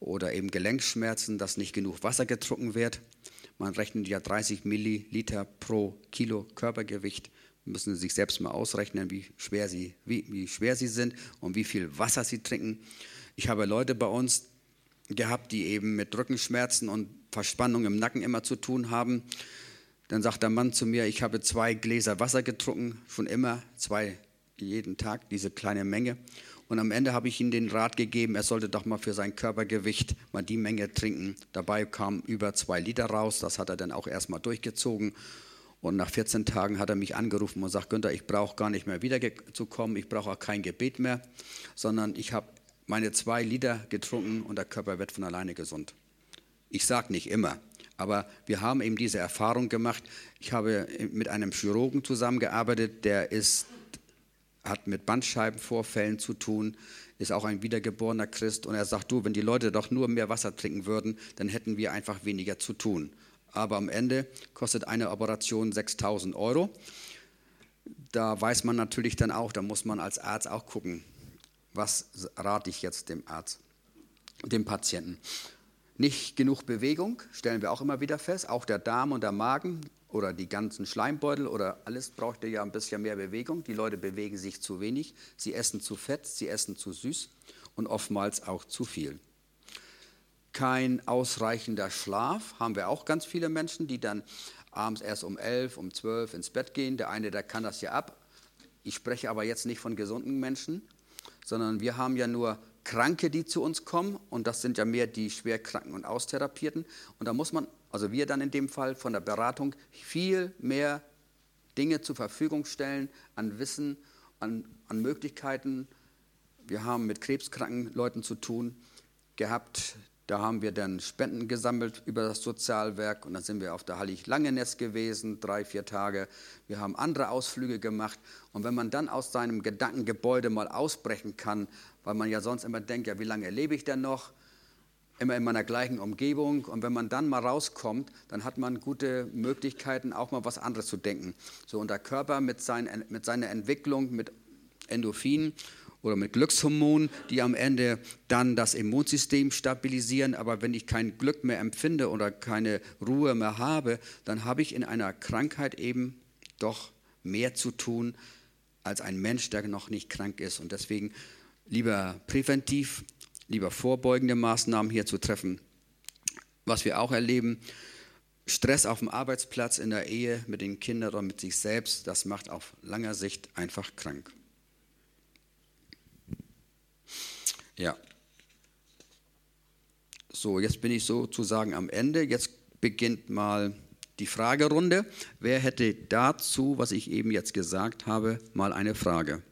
oder eben Gelenkschmerzen, dass nicht genug Wasser getrunken wird. Man rechnet ja 30 Milliliter pro Kilo Körpergewicht. Müssen Sie sich selbst mal ausrechnen, wie schwer, sie, wie, wie schwer sie sind und wie viel Wasser sie trinken. Ich habe Leute bei uns gehabt, die eben mit Rückenschmerzen und Verspannung im Nacken immer zu tun haben. Dann sagt der Mann zu mir, ich habe zwei Gläser Wasser getrunken, schon immer, zwei jeden Tag, diese kleine Menge. Und am Ende habe ich ihm den Rat gegeben, er sollte doch mal für sein Körpergewicht mal die Menge trinken. Dabei kamen über zwei Liter raus, das hat er dann auch erstmal durchgezogen. Und nach 14 Tagen hat er mich angerufen und sagt, Günther, ich brauche gar nicht mehr wiederzukommen, ich brauche auch kein Gebet mehr, sondern ich habe meine zwei Liter getrunken und der Körper wird von alleine gesund. Ich sage nicht immer, aber wir haben eben diese Erfahrung gemacht. Ich habe mit einem Chirurgen zusammengearbeitet, der ist hat mit Bandscheibenvorfällen zu tun, ist auch ein wiedergeborener Christ und er sagt, du, wenn die Leute doch nur mehr Wasser trinken würden, dann hätten wir einfach weniger zu tun. Aber am Ende kostet eine Operation 6000 Euro. Da weiß man natürlich dann auch, da muss man als Arzt auch gucken, was rate ich jetzt dem Arzt, dem Patienten. Nicht genug Bewegung, stellen wir auch immer wieder fest, auch der Darm und der Magen oder die ganzen Schleimbeutel oder alles brauchte ja ein bisschen mehr Bewegung. Die Leute bewegen sich zu wenig, sie essen zu fett, sie essen zu süß und oftmals auch zu viel. Kein ausreichender Schlaf haben wir auch ganz viele Menschen, die dann abends erst um elf, um zwölf ins Bett gehen. Der eine, der kann das ja ab. Ich spreche aber jetzt nicht von gesunden Menschen, sondern wir haben ja nur Kranke, die zu uns kommen und das sind ja mehr die Schwerkranken und Austherapierten. Und da muss man also wir dann in dem Fall von der Beratung, viel mehr Dinge zur Verfügung stellen an Wissen, an, an Möglichkeiten. Wir haben mit krebskranken Leuten zu tun gehabt. Da haben wir dann Spenden gesammelt über das Sozialwerk und dann sind wir auf der Hallig Langeness gewesen, drei, vier Tage. Wir haben andere Ausflüge gemacht und wenn man dann aus seinem Gedankengebäude mal ausbrechen kann, weil man ja sonst immer denkt, ja, wie lange lebe ich denn noch? immer in meiner gleichen Umgebung. Und wenn man dann mal rauskommt, dann hat man gute Möglichkeiten, auch mal was anderes zu denken. So, und der Körper mit, sein, mit seiner Entwicklung, mit Endorphinen oder mit Glückshormonen, die am Ende dann das Immunsystem stabilisieren. Aber wenn ich kein Glück mehr empfinde oder keine Ruhe mehr habe, dann habe ich in einer Krankheit eben doch mehr zu tun als ein Mensch, der noch nicht krank ist. Und deswegen lieber präventiv lieber vorbeugende Maßnahmen hier zu treffen. Was wir auch erleben, Stress auf dem Arbeitsplatz, in der Ehe, mit den Kindern oder mit sich selbst, das macht auf langer Sicht einfach krank. Ja. So, jetzt bin ich sozusagen am Ende. Jetzt beginnt mal die Fragerunde. Wer hätte dazu, was ich eben jetzt gesagt habe, mal eine Frage?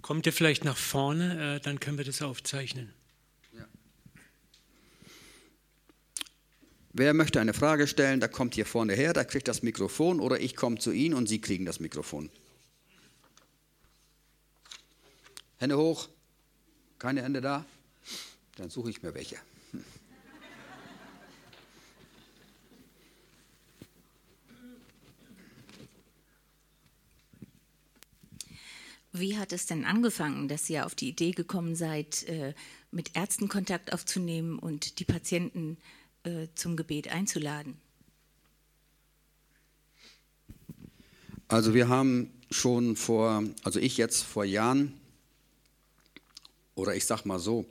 Kommt ihr vielleicht nach vorne, äh, dann können wir das aufzeichnen. Wer möchte eine Frage stellen, der kommt hier vorne her, der kriegt das Mikrofon oder ich komme zu Ihnen und Sie kriegen das Mikrofon. Hände hoch. Keine Hände da? Dann suche ich mir welche. Wie hat es denn angefangen, dass ihr auf die Idee gekommen seid, äh, mit Ärzten Kontakt aufzunehmen und die Patienten äh, zum Gebet einzuladen? Also wir haben schon vor, also ich jetzt vor Jahren, oder ich sag mal so,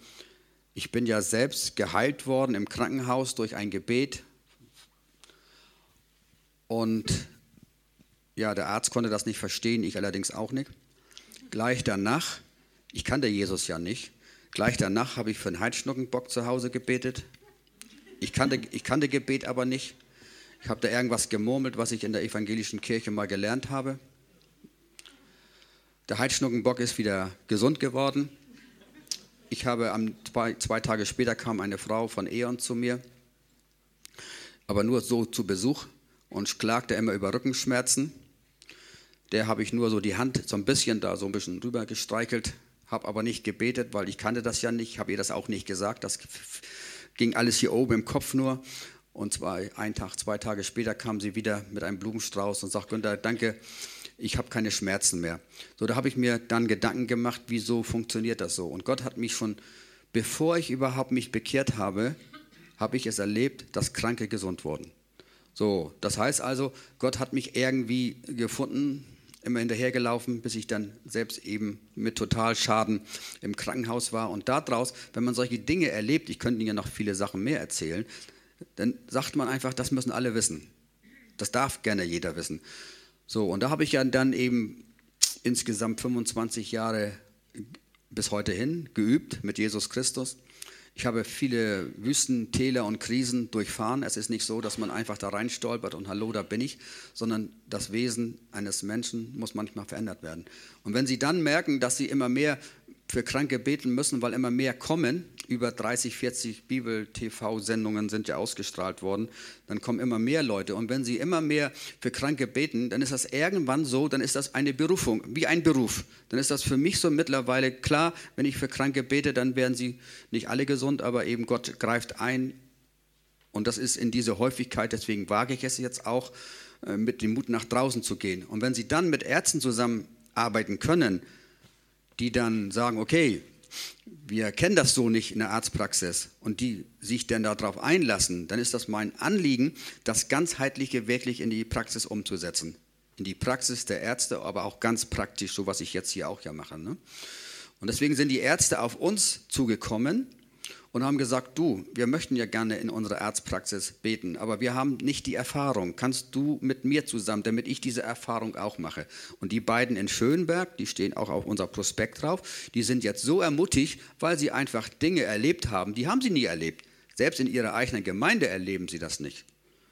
ich bin ja selbst geheilt worden im Krankenhaus durch ein Gebet. Und ja, der Arzt konnte das nicht verstehen, ich allerdings auch nicht. Gleich danach, ich kannte Jesus ja nicht, gleich danach habe ich für einen Heidschnuckenbock zu Hause gebetet. Ich kannte, ich kannte Gebet aber nicht. Ich habe da irgendwas gemurmelt, was ich in der evangelischen Kirche mal gelernt habe. Der Heidschnuckenbock ist wieder gesund geworden. Ich habe am, zwei, zwei Tage später kam eine Frau von E.ON zu mir, aber nur so zu Besuch und klagte immer über Rückenschmerzen. der habe ich nur so die Hand so ein bisschen da so ein bisschen rüber gestreichelt, habe aber nicht gebetet, weil ich kannte das ja nicht, habe ihr das auch nicht gesagt. Das ging alles hier oben im Kopf nur. Und zwar ein Tag, zwei Tage später kam sie wieder mit einem Blumenstrauß und sagt, Günther, danke, ich habe keine Schmerzen mehr. So, da habe ich mir dann Gedanken gemacht, wieso funktioniert das so? Und Gott hat mich schon, bevor ich überhaupt mich bekehrt habe, habe ich es erlebt, dass Kranke gesund wurden. So, das heißt also, Gott hat mich irgendwie gefunden, immer hinterhergelaufen, bis ich dann selbst eben mit Totalschaden im Krankenhaus war. Und daraus, wenn man solche Dinge erlebt, ich könnte Ihnen ja noch viele Sachen mehr erzählen, dann sagt man einfach, das müssen alle wissen. Das darf gerne jeder wissen. So, und da habe ich ja dann eben insgesamt 25 Jahre bis heute hin geübt mit Jesus Christus. Ich habe viele Wüsten, Täler und Krisen durchfahren. Es ist nicht so, dass man einfach da rein stolpert und hallo, da bin ich, sondern das Wesen eines Menschen muss manchmal verändert werden. Und wenn Sie dann merken, dass Sie immer mehr für Kranke beten müssen, weil immer mehr kommen, über 30, 40 Bibel-TV-Sendungen sind ja ausgestrahlt worden, dann kommen immer mehr Leute. Und wenn sie immer mehr für Kranke beten, dann ist das irgendwann so, dann ist das eine Berufung, wie ein Beruf. Dann ist das für mich so mittlerweile klar, wenn ich für Kranke bete, dann werden sie nicht alle gesund, aber eben Gott greift ein. Und das ist in dieser Häufigkeit, deswegen wage ich es jetzt auch, äh, mit dem Mut nach draußen zu gehen. Und wenn sie dann mit Ärzten zusammenarbeiten können, die dann sagen, okay, wir kennen das so nicht in der Arztpraxis und die sich dann darauf einlassen, dann ist das mein Anliegen, das Ganzheitliche wirklich in die Praxis umzusetzen. In die Praxis der Ärzte, aber auch ganz praktisch, so was ich jetzt hier auch ja mache. Ne? Und deswegen sind die Ärzte auf uns zugekommen und haben gesagt, du, wir möchten ja gerne in unserer Arztpraxis beten, aber wir haben nicht die Erfahrung. Kannst du mit mir zusammen, damit ich diese Erfahrung auch mache? Und die beiden in Schönberg, die stehen auch auf unser Prospekt drauf, die sind jetzt so ermutigt, weil sie einfach Dinge erlebt haben, die haben sie nie erlebt. Selbst in ihrer eigenen Gemeinde erleben sie das nicht.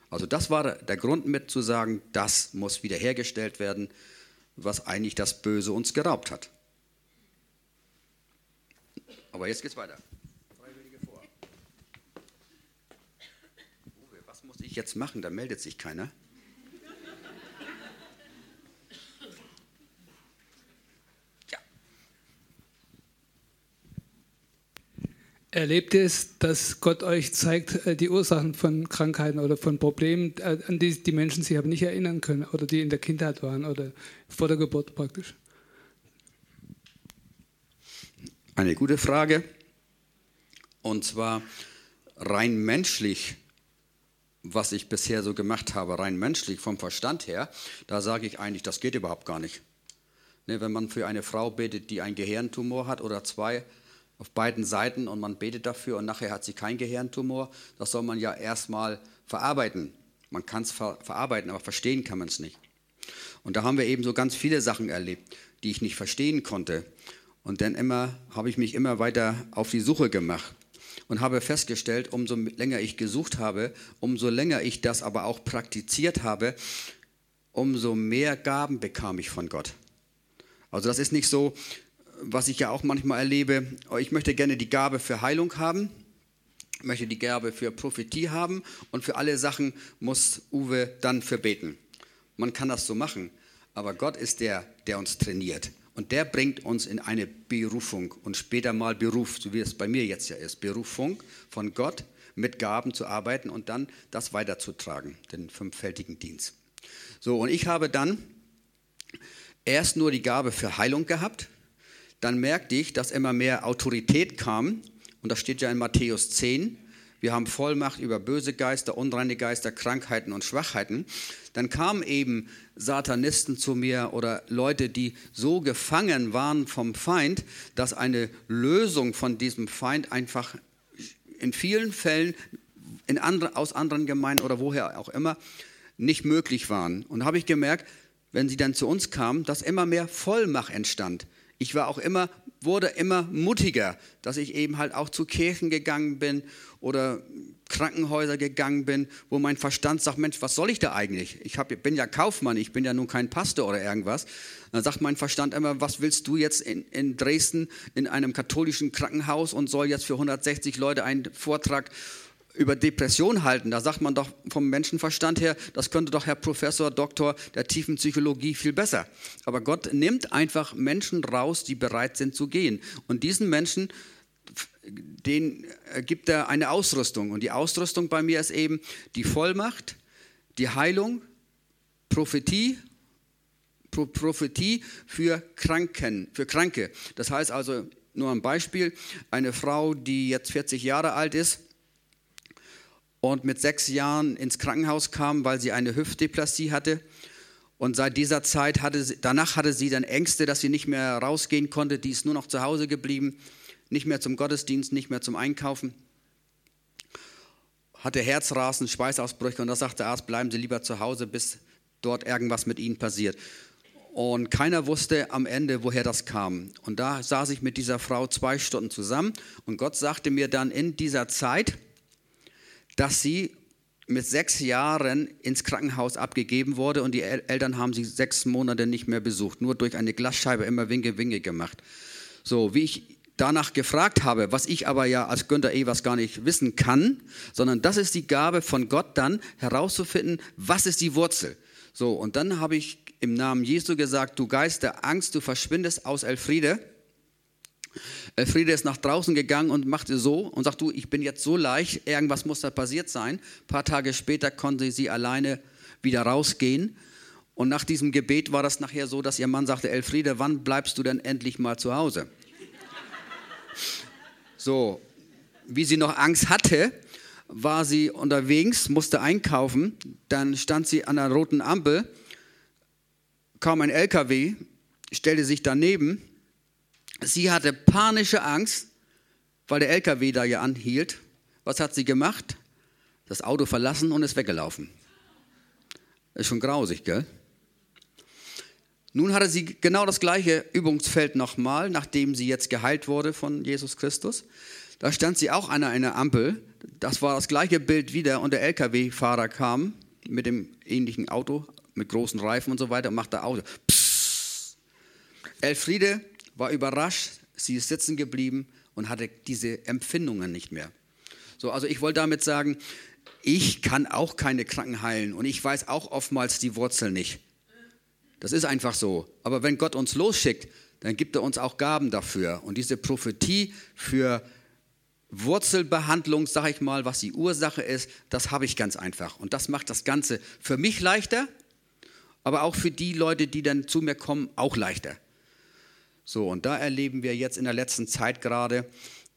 Also das war der Grund mit zu sagen, das muss wiederhergestellt werden, was eigentlich das Böse uns geraubt hat. Aber jetzt geht's weiter. ich jetzt machen? Da meldet sich keiner. Ja. Erlebt ihr es, dass Gott euch zeigt, äh, die Ursachen von Krankheiten oder von Problemen, äh, an die die Menschen sich aber nicht erinnern können oder die in der Kindheit waren oder vor der Geburt praktisch? Eine gute Frage. Und zwar rein menschlich was ich bisher so gemacht habe, rein menschlich, vom Verstand her, da sage ich eigentlich, das geht überhaupt gar nicht. Ne, wenn man für eine Frau betet, die einen Gehirntumor hat oder zwei auf beiden Seiten und man betet dafür und nachher hat sie keinen Gehirntumor, das soll man ja erstmal verarbeiten. Man kann es ver verarbeiten, aber verstehen kann man es nicht. Und da haben wir eben so ganz viele Sachen erlebt, die ich nicht verstehen konnte. Und dann immer habe ich mich immer weiter auf die Suche gemacht und habe festgestellt, umso länger ich gesucht habe, umso länger ich das aber auch praktiziert habe, umso mehr Gaben bekam ich von Gott. Also das ist nicht so, was ich ja auch manchmal erlebe, ich möchte gerne die Gabe für Heilung haben, möchte die Gabe für Prophetie haben und für alle Sachen muss Uwe dann verbeten. Man kann das so machen, aber Gott ist der, der uns trainiert. Und der bringt uns in eine Berufung und später mal Beruf, so wie es bei mir jetzt ja ist. Berufung von Gott mit Gaben zu arbeiten und dann das weiterzutragen, den fünffältigen Dienst. So, und ich habe dann erst nur die Gabe für Heilung gehabt. Dann merkte ich, dass immer mehr Autorität kam. Und das steht ja in Matthäus 10. Wir haben Vollmacht über böse Geister, unreine Geister, Krankheiten und Schwachheiten. Dann kamen eben Satanisten zu mir oder Leute, die so gefangen waren vom Feind, dass eine Lösung von diesem Feind einfach in vielen Fällen in andre, aus anderen Gemeinden oder woher auch immer nicht möglich waren. Und habe ich gemerkt, wenn sie dann zu uns kamen, dass immer mehr Vollmacht entstand. Ich war auch immer, wurde immer mutiger, dass ich eben halt auch zu Kirchen gegangen bin oder Krankenhäuser gegangen bin, wo mein Verstand sagt, Mensch, was soll ich da eigentlich? Ich hab, bin ja Kaufmann, ich bin ja nun kein Pastor oder irgendwas. Dann sagt mein Verstand immer, was willst du jetzt in, in Dresden in einem katholischen Krankenhaus und soll jetzt für 160 Leute einen Vortrag über Depression halten, da sagt man doch vom Menschenverstand her, das könnte doch Herr Professor, Doktor der tiefen Psychologie viel besser. Aber Gott nimmt einfach Menschen raus, die bereit sind zu gehen. Und diesen Menschen, denen gibt er eine Ausrüstung. Und die Ausrüstung bei mir ist eben die Vollmacht, die Heilung, Prophetie, Pro Prophetie für Kranken, für Kranke. Das heißt also, nur ein Beispiel, eine Frau, die jetzt 40 Jahre alt ist, und mit sechs Jahren ins Krankenhaus kam, weil sie eine Hüftdeplasie hatte. Und seit dieser Zeit hatte sie, danach hatte sie dann Ängste, dass sie nicht mehr rausgehen konnte. Die ist nur noch zu Hause geblieben, nicht mehr zum Gottesdienst, nicht mehr zum Einkaufen. Hatte Herzrasen, Schweißausbrüche und da sagte der Arzt, bleiben Sie lieber zu Hause, bis dort irgendwas mit Ihnen passiert. Und keiner wusste am Ende, woher das kam. Und da saß ich mit dieser Frau zwei Stunden zusammen und Gott sagte mir dann in dieser Zeit, dass sie mit sechs Jahren ins Krankenhaus abgegeben wurde und die Eltern haben sie sechs Monate nicht mehr besucht, nur durch eine Glasscheibe immer Winke, Winke gemacht. So, wie ich danach gefragt habe, was ich aber ja als Günther Evers gar nicht wissen kann, sondern das ist die Gabe von Gott dann herauszufinden, was ist die Wurzel. So, und dann habe ich im Namen Jesu gesagt, du Geist der Angst, du verschwindest aus Elfriede Elfriede ist nach draußen gegangen und machte so und sagt, du, ich bin jetzt so leicht, irgendwas muss da passiert sein. Ein paar Tage später konnte sie alleine wieder rausgehen. Und nach diesem Gebet war das nachher so, dass ihr Mann sagte, Elfriede, wann bleibst du denn endlich mal zu Hause? So, wie sie noch Angst hatte, war sie unterwegs, musste einkaufen. Dann stand sie an der roten Ampel, kam ein LKW, stellte sich daneben Sie hatte panische Angst, weil der LKW da ja anhielt. Was hat sie gemacht? Das Auto verlassen und ist weggelaufen. Ist schon grausig, gell? Nun hatte sie genau das gleiche Übungsfeld nochmal, nachdem sie jetzt geheilt wurde von Jesus Christus. Da stand sie auch an einer Ampel. Das war das gleiche Bild wieder und der LKW-Fahrer kam mit dem ähnlichen Auto, mit großen Reifen und so weiter und machte Auto. Psst. Elfriede war überrascht, sie ist sitzen geblieben und hatte diese Empfindungen nicht mehr. So, also ich wollte damit sagen, ich kann auch keine Kranken heilen und ich weiß auch oftmals die Wurzel nicht. Das ist einfach so. Aber wenn Gott uns losschickt, dann gibt er uns auch Gaben dafür. Und diese Prophetie für Wurzelbehandlung, sage ich mal, was die Ursache ist, das habe ich ganz einfach. Und das macht das Ganze für mich leichter, aber auch für die Leute, die dann zu mir kommen, auch leichter. So, und da erleben wir jetzt in der letzten Zeit gerade,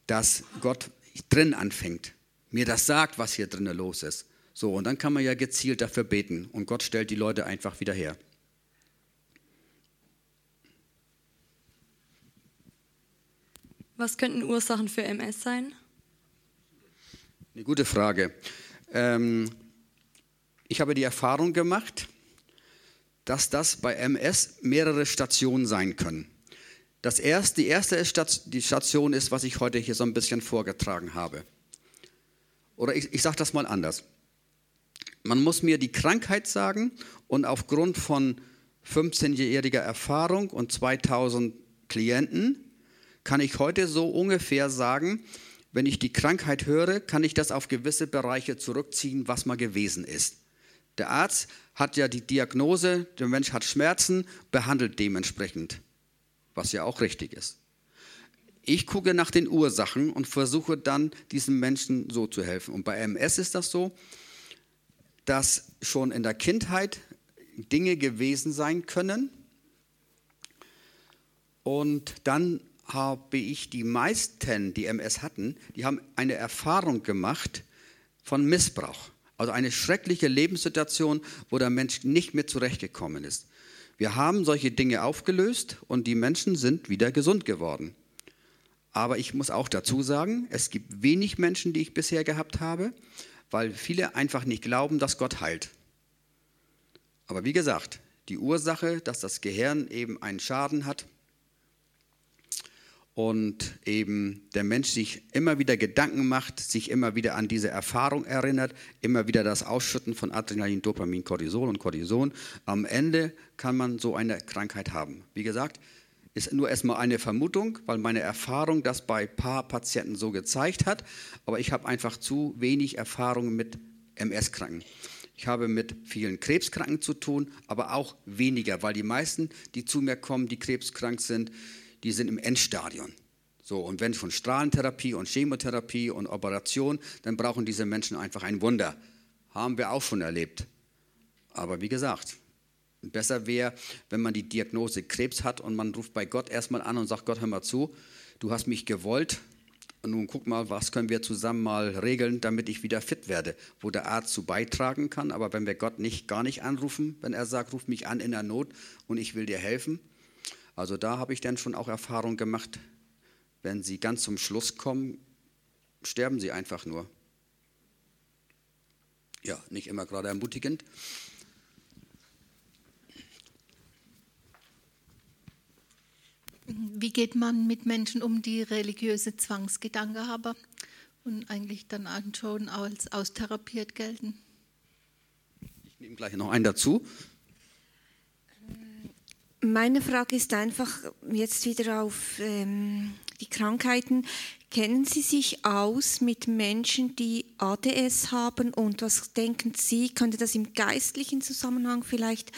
dass Gott drin anfängt, mir das sagt, was hier drinnen los ist. So, und dann kann man ja gezielt dafür beten und Gott stellt die Leute einfach wieder her. Was könnten Ursachen für MS sein? Eine gute Frage. Ähm, ich habe die Erfahrung gemacht, dass das bei MS mehrere Stationen sein können. Das erste, die erste Station ist, was ich heute hier so ein bisschen vorgetragen habe. Oder ich, ich sage das mal anders. Man muss mir die Krankheit sagen und aufgrund von 15-jähriger Erfahrung und 2000 Klienten kann ich heute so ungefähr sagen, wenn ich die Krankheit höre, kann ich das auf gewisse Bereiche zurückziehen, was mal gewesen ist. Der Arzt hat ja die Diagnose, der Mensch hat Schmerzen, behandelt dementsprechend was ja auch richtig ist. Ich gucke nach den Ursachen und versuche dann diesem Menschen so zu helfen. Und bei MS ist das so, dass schon in der Kindheit Dinge gewesen sein können. Und dann habe ich die meisten, die MS hatten, die haben eine Erfahrung gemacht von Missbrauch. Also eine schreckliche Lebenssituation, wo der Mensch nicht mehr zurechtgekommen ist. Wir haben solche Dinge aufgelöst und die Menschen sind wieder gesund geworden. Aber ich muss auch dazu sagen, es gibt wenig Menschen, die ich bisher gehabt habe, weil viele einfach nicht glauben, dass Gott heilt. Aber wie gesagt, die Ursache, dass das Gehirn eben einen Schaden hat, und eben der Mensch sich immer wieder Gedanken macht, sich immer wieder an diese Erfahrung erinnert, immer wieder das Ausschütten von Adrenalin, Dopamin, Cortisol und Cortison. Am Ende kann man so eine Krankheit haben. Wie gesagt, Ist nur erstmal eine Vermutung, weil meine Erfahrung das bei ein paar Patienten so gezeigt hat. Aber ich habe einfach zu wenig Erfahrung mit MS-Kranken. Ich habe mit vielen Krebskranken zu tun, aber auch weniger, weil die meisten, die zu mir kommen, die krebskrank sind, die sind im Endstadion. So, und wenn von Strahlentherapie und Chemotherapie und Operation, dann brauchen diese Menschen einfach ein Wunder. Haben wir auch schon erlebt. Aber wie gesagt, besser wäre, wenn man die Diagnose Krebs hat und man ruft bei Gott erstmal an und sagt, Gott, hör mal zu, du hast mich gewollt, und nun guck mal, was können wir zusammen mal regeln, damit ich wieder fit werde, wo der Arzt zu beitragen kann. Aber wenn wir Gott nicht gar nicht anrufen, wenn er sagt, ruf mich an in der Not und ich will dir helfen. Also da habe ich dann schon auch Erfahrung gemacht, wenn sie ganz zum Schluss kommen, sterben sie einfach nur. Ja, nicht immer gerade ermutigend. Wie geht man mit Menschen um, die religiöse Zwangsgedanken haben und eigentlich dann schon als austherapiert gelten? Ich nehme gleich noch einen dazu. Meine Frage ist einfach jetzt wieder auf ähm, die Krankheiten. Kennen Sie sich aus mit Menschen, die ADS haben und was denken Sie, könnte das im geistlichen Zusammenhang vielleicht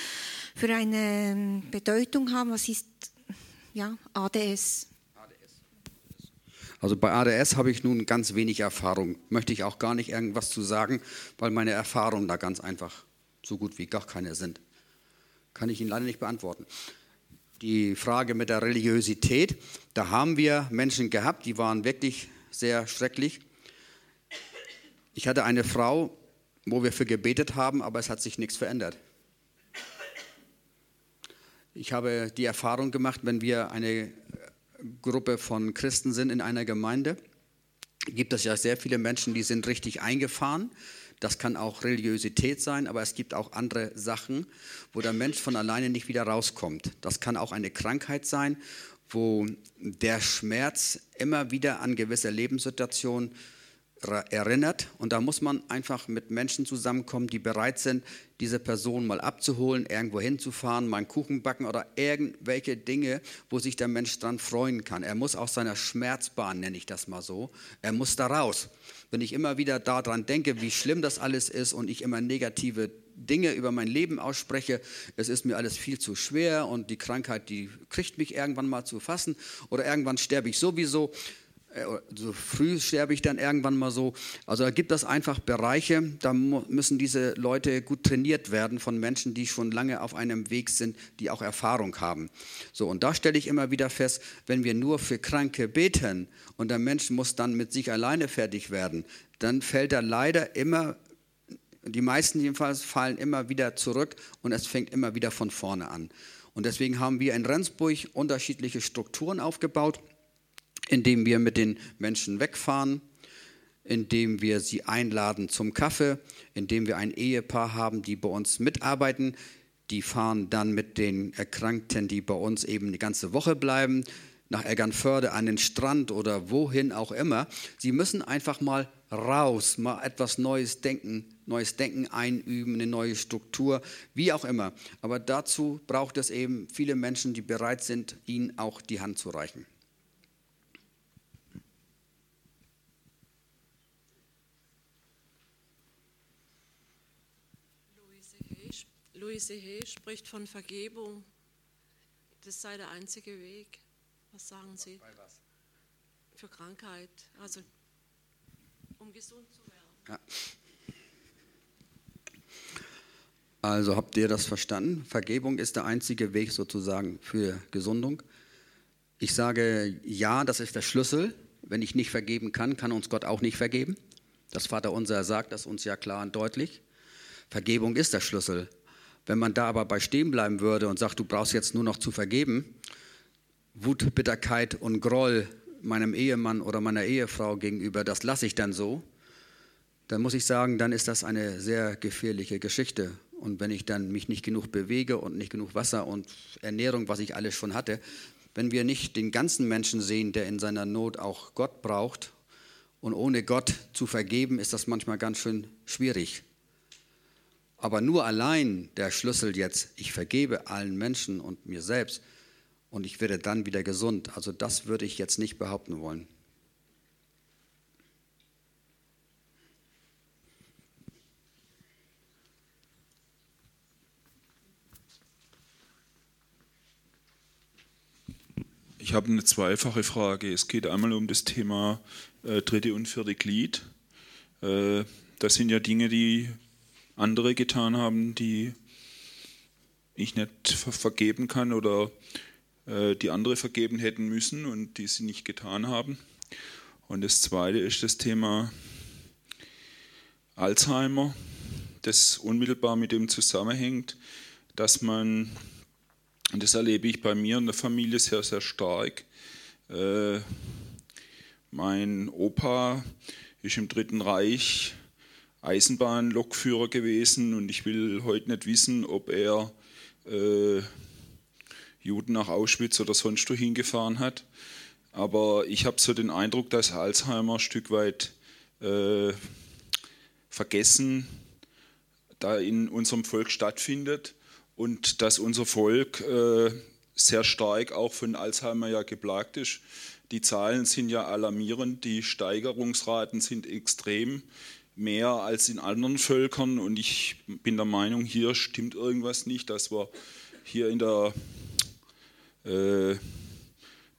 für eine ähm, Bedeutung haben? Was ist ja, ADS? Also bei ADS habe ich nun ganz wenig Erfahrung. Möchte ich auch gar nicht irgendwas zu sagen, weil meine Erfahrungen da ganz einfach so gut wie gar keine sind. Kann ich Ihnen leider nicht beantworten. Die Frage mit der Religiosität, da haben wir Menschen gehabt, die waren wirklich sehr schrecklich. Ich hatte eine Frau, wo wir für gebetet haben, aber es hat sich nichts verändert. Ich habe die Erfahrung gemacht, wenn wir eine Gruppe von Christen sind in einer Gemeinde, gibt es ja sehr viele Menschen, die sind richtig eingefahren das kann auch Religiosität sein, aber es gibt auch andere Sachen, wo der Mensch von alleine nicht wieder rauskommt. Das kann auch eine Krankheit sein, wo der Schmerz immer wieder an gewisse Lebenssituationen erinnert. Und da muss man einfach mit Menschen zusammenkommen, die bereit sind, diese Person mal abzuholen, irgendwo hinzufahren, mal einen Kuchen backen oder irgendwelche Dinge, wo sich der Mensch dran freuen kann. Er muss aus seiner Schmerzbahn, nenne ich das mal so, er muss da raus. Wenn ich immer wieder daran denke, wie schlimm das alles ist und ich immer negative Dinge über mein Leben ausspreche, es ist mir alles viel zu schwer und die Krankheit, die kriegt mich irgendwann mal zu fassen oder irgendwann sterbe ich sowieso, so früh sterbe ich dann irgendwann mal so. Also da gibt es einfach Bereiche, da müssen diese Leute gut trainiert werden von Menschen, die schon lange auf einem Weg sind, die auch Erfahrung haben. So und da stelle ich immer wieder fest, wenn wir nur für Kranke beten und der Mensch muss dann mit sich alleine fertig werden, dann fällt er leider immer die meisten jedenfalls fallen immer wieder zurück und es fängt immer wieder von vorne an. Und deswegen haben wir in Rendsburg unterschiedliche Strukturen aufgebaut indem wir mit den Menschen wegfahren, indem wir sie einladen zum Kaffee, indem wir ein Ehepaar haben, die bei uns mitarbeiten. Die fahren dann mit den Erkrankten, die bei uns eben die ganze Woche bleiben, nach Eggernförde an den Strand oder wohin auch immer. Sie müssen einfach mal raus, mal etwas Neues denken, neues Denken einüben, eine neue Struktur, wie auch immer. Aber dazu braucht es eben viele Menschen, die bereit sind, ihnen auch die Hand zu reichen. Luise He spricht von Vergebung. Das sei der einzige Weg. Was sagen Sie? Bei was? Für Krankheit, also um gesund zu werden. Ja. Also habt ihr das verstanden? Vergebung ist der einzige Weg sozusagen für Gesundung. Ich sage ja, das ist der Schlüssel. Wenn ich nicht vergeben kann, kann uns Gott auch nicht vergeben. Das Vaterunser sagt das uns ja klar und deutlich. Vergebung ist der Schlüssel. Wenn man da aber bei stehen bleiben würde und sagt, du brauchst jetzt nur noch zu vergeben, Wut, Bitterkeit und Groll meinem Ehemann oder meiner Ehefrau gegenüber, das lasse ich dann so, dann muss ich sagen, dann ist das eine sehr gefährliche Geschichte. Und wenn ich dann mich nicht genug bewege und nicht genug Wasser und Ernährung, was ich alles schon hatte, wenn wir nicht den ganzen Menschen sehen, der in seiner Not auch Gott braucht, und ohne Gott zu vergeben, ist das manchmal ganz schön schwierig. Aber nur allein der Schlüssel jetzt, ich vergebe allen Menschen und mir selbst und ich werde dann wieder gesund. Also das würde ich jetzt nicht behaupten wollen. Ich habe eine zweifache Frage. Es geht einmal um das Thema äh, dritte und vierte Glied. Äh, das sind ja Dinge, die andere getan haben, die ich nicht ver vergeben kann oder äh, die andere vergeben hätten müssen und die sie nicht getan haben. Und das zweite ist das Thema Alzheimer, das unmittelbar mit dem zusammenhängt, dass man und das erlebe ich bei mir in der Familie sehr, sehr stark. Äh, mein Opa ist im Dritten Reich Eisenbahnlokführer gewesen und ich will heute nicht wissen, ob er äh, Juden nach Auschwitz oder sonst wohin gefahren hat. Aber ich habe so den Eindruck, dass Alzheimer ein Stück weit äh, vergessen da in unserem Volk stattfindet und dass unser Volk äh, sehr stark auch von Alzheimer ja geplagt ist. Die Zahlen sind ja alarmierend, die Steigerungsraten sind extrem mehr als in anderen Völkern und ich bin der Meinung, hier stimmt irgendwas nicht, dass wir hier in der, äh,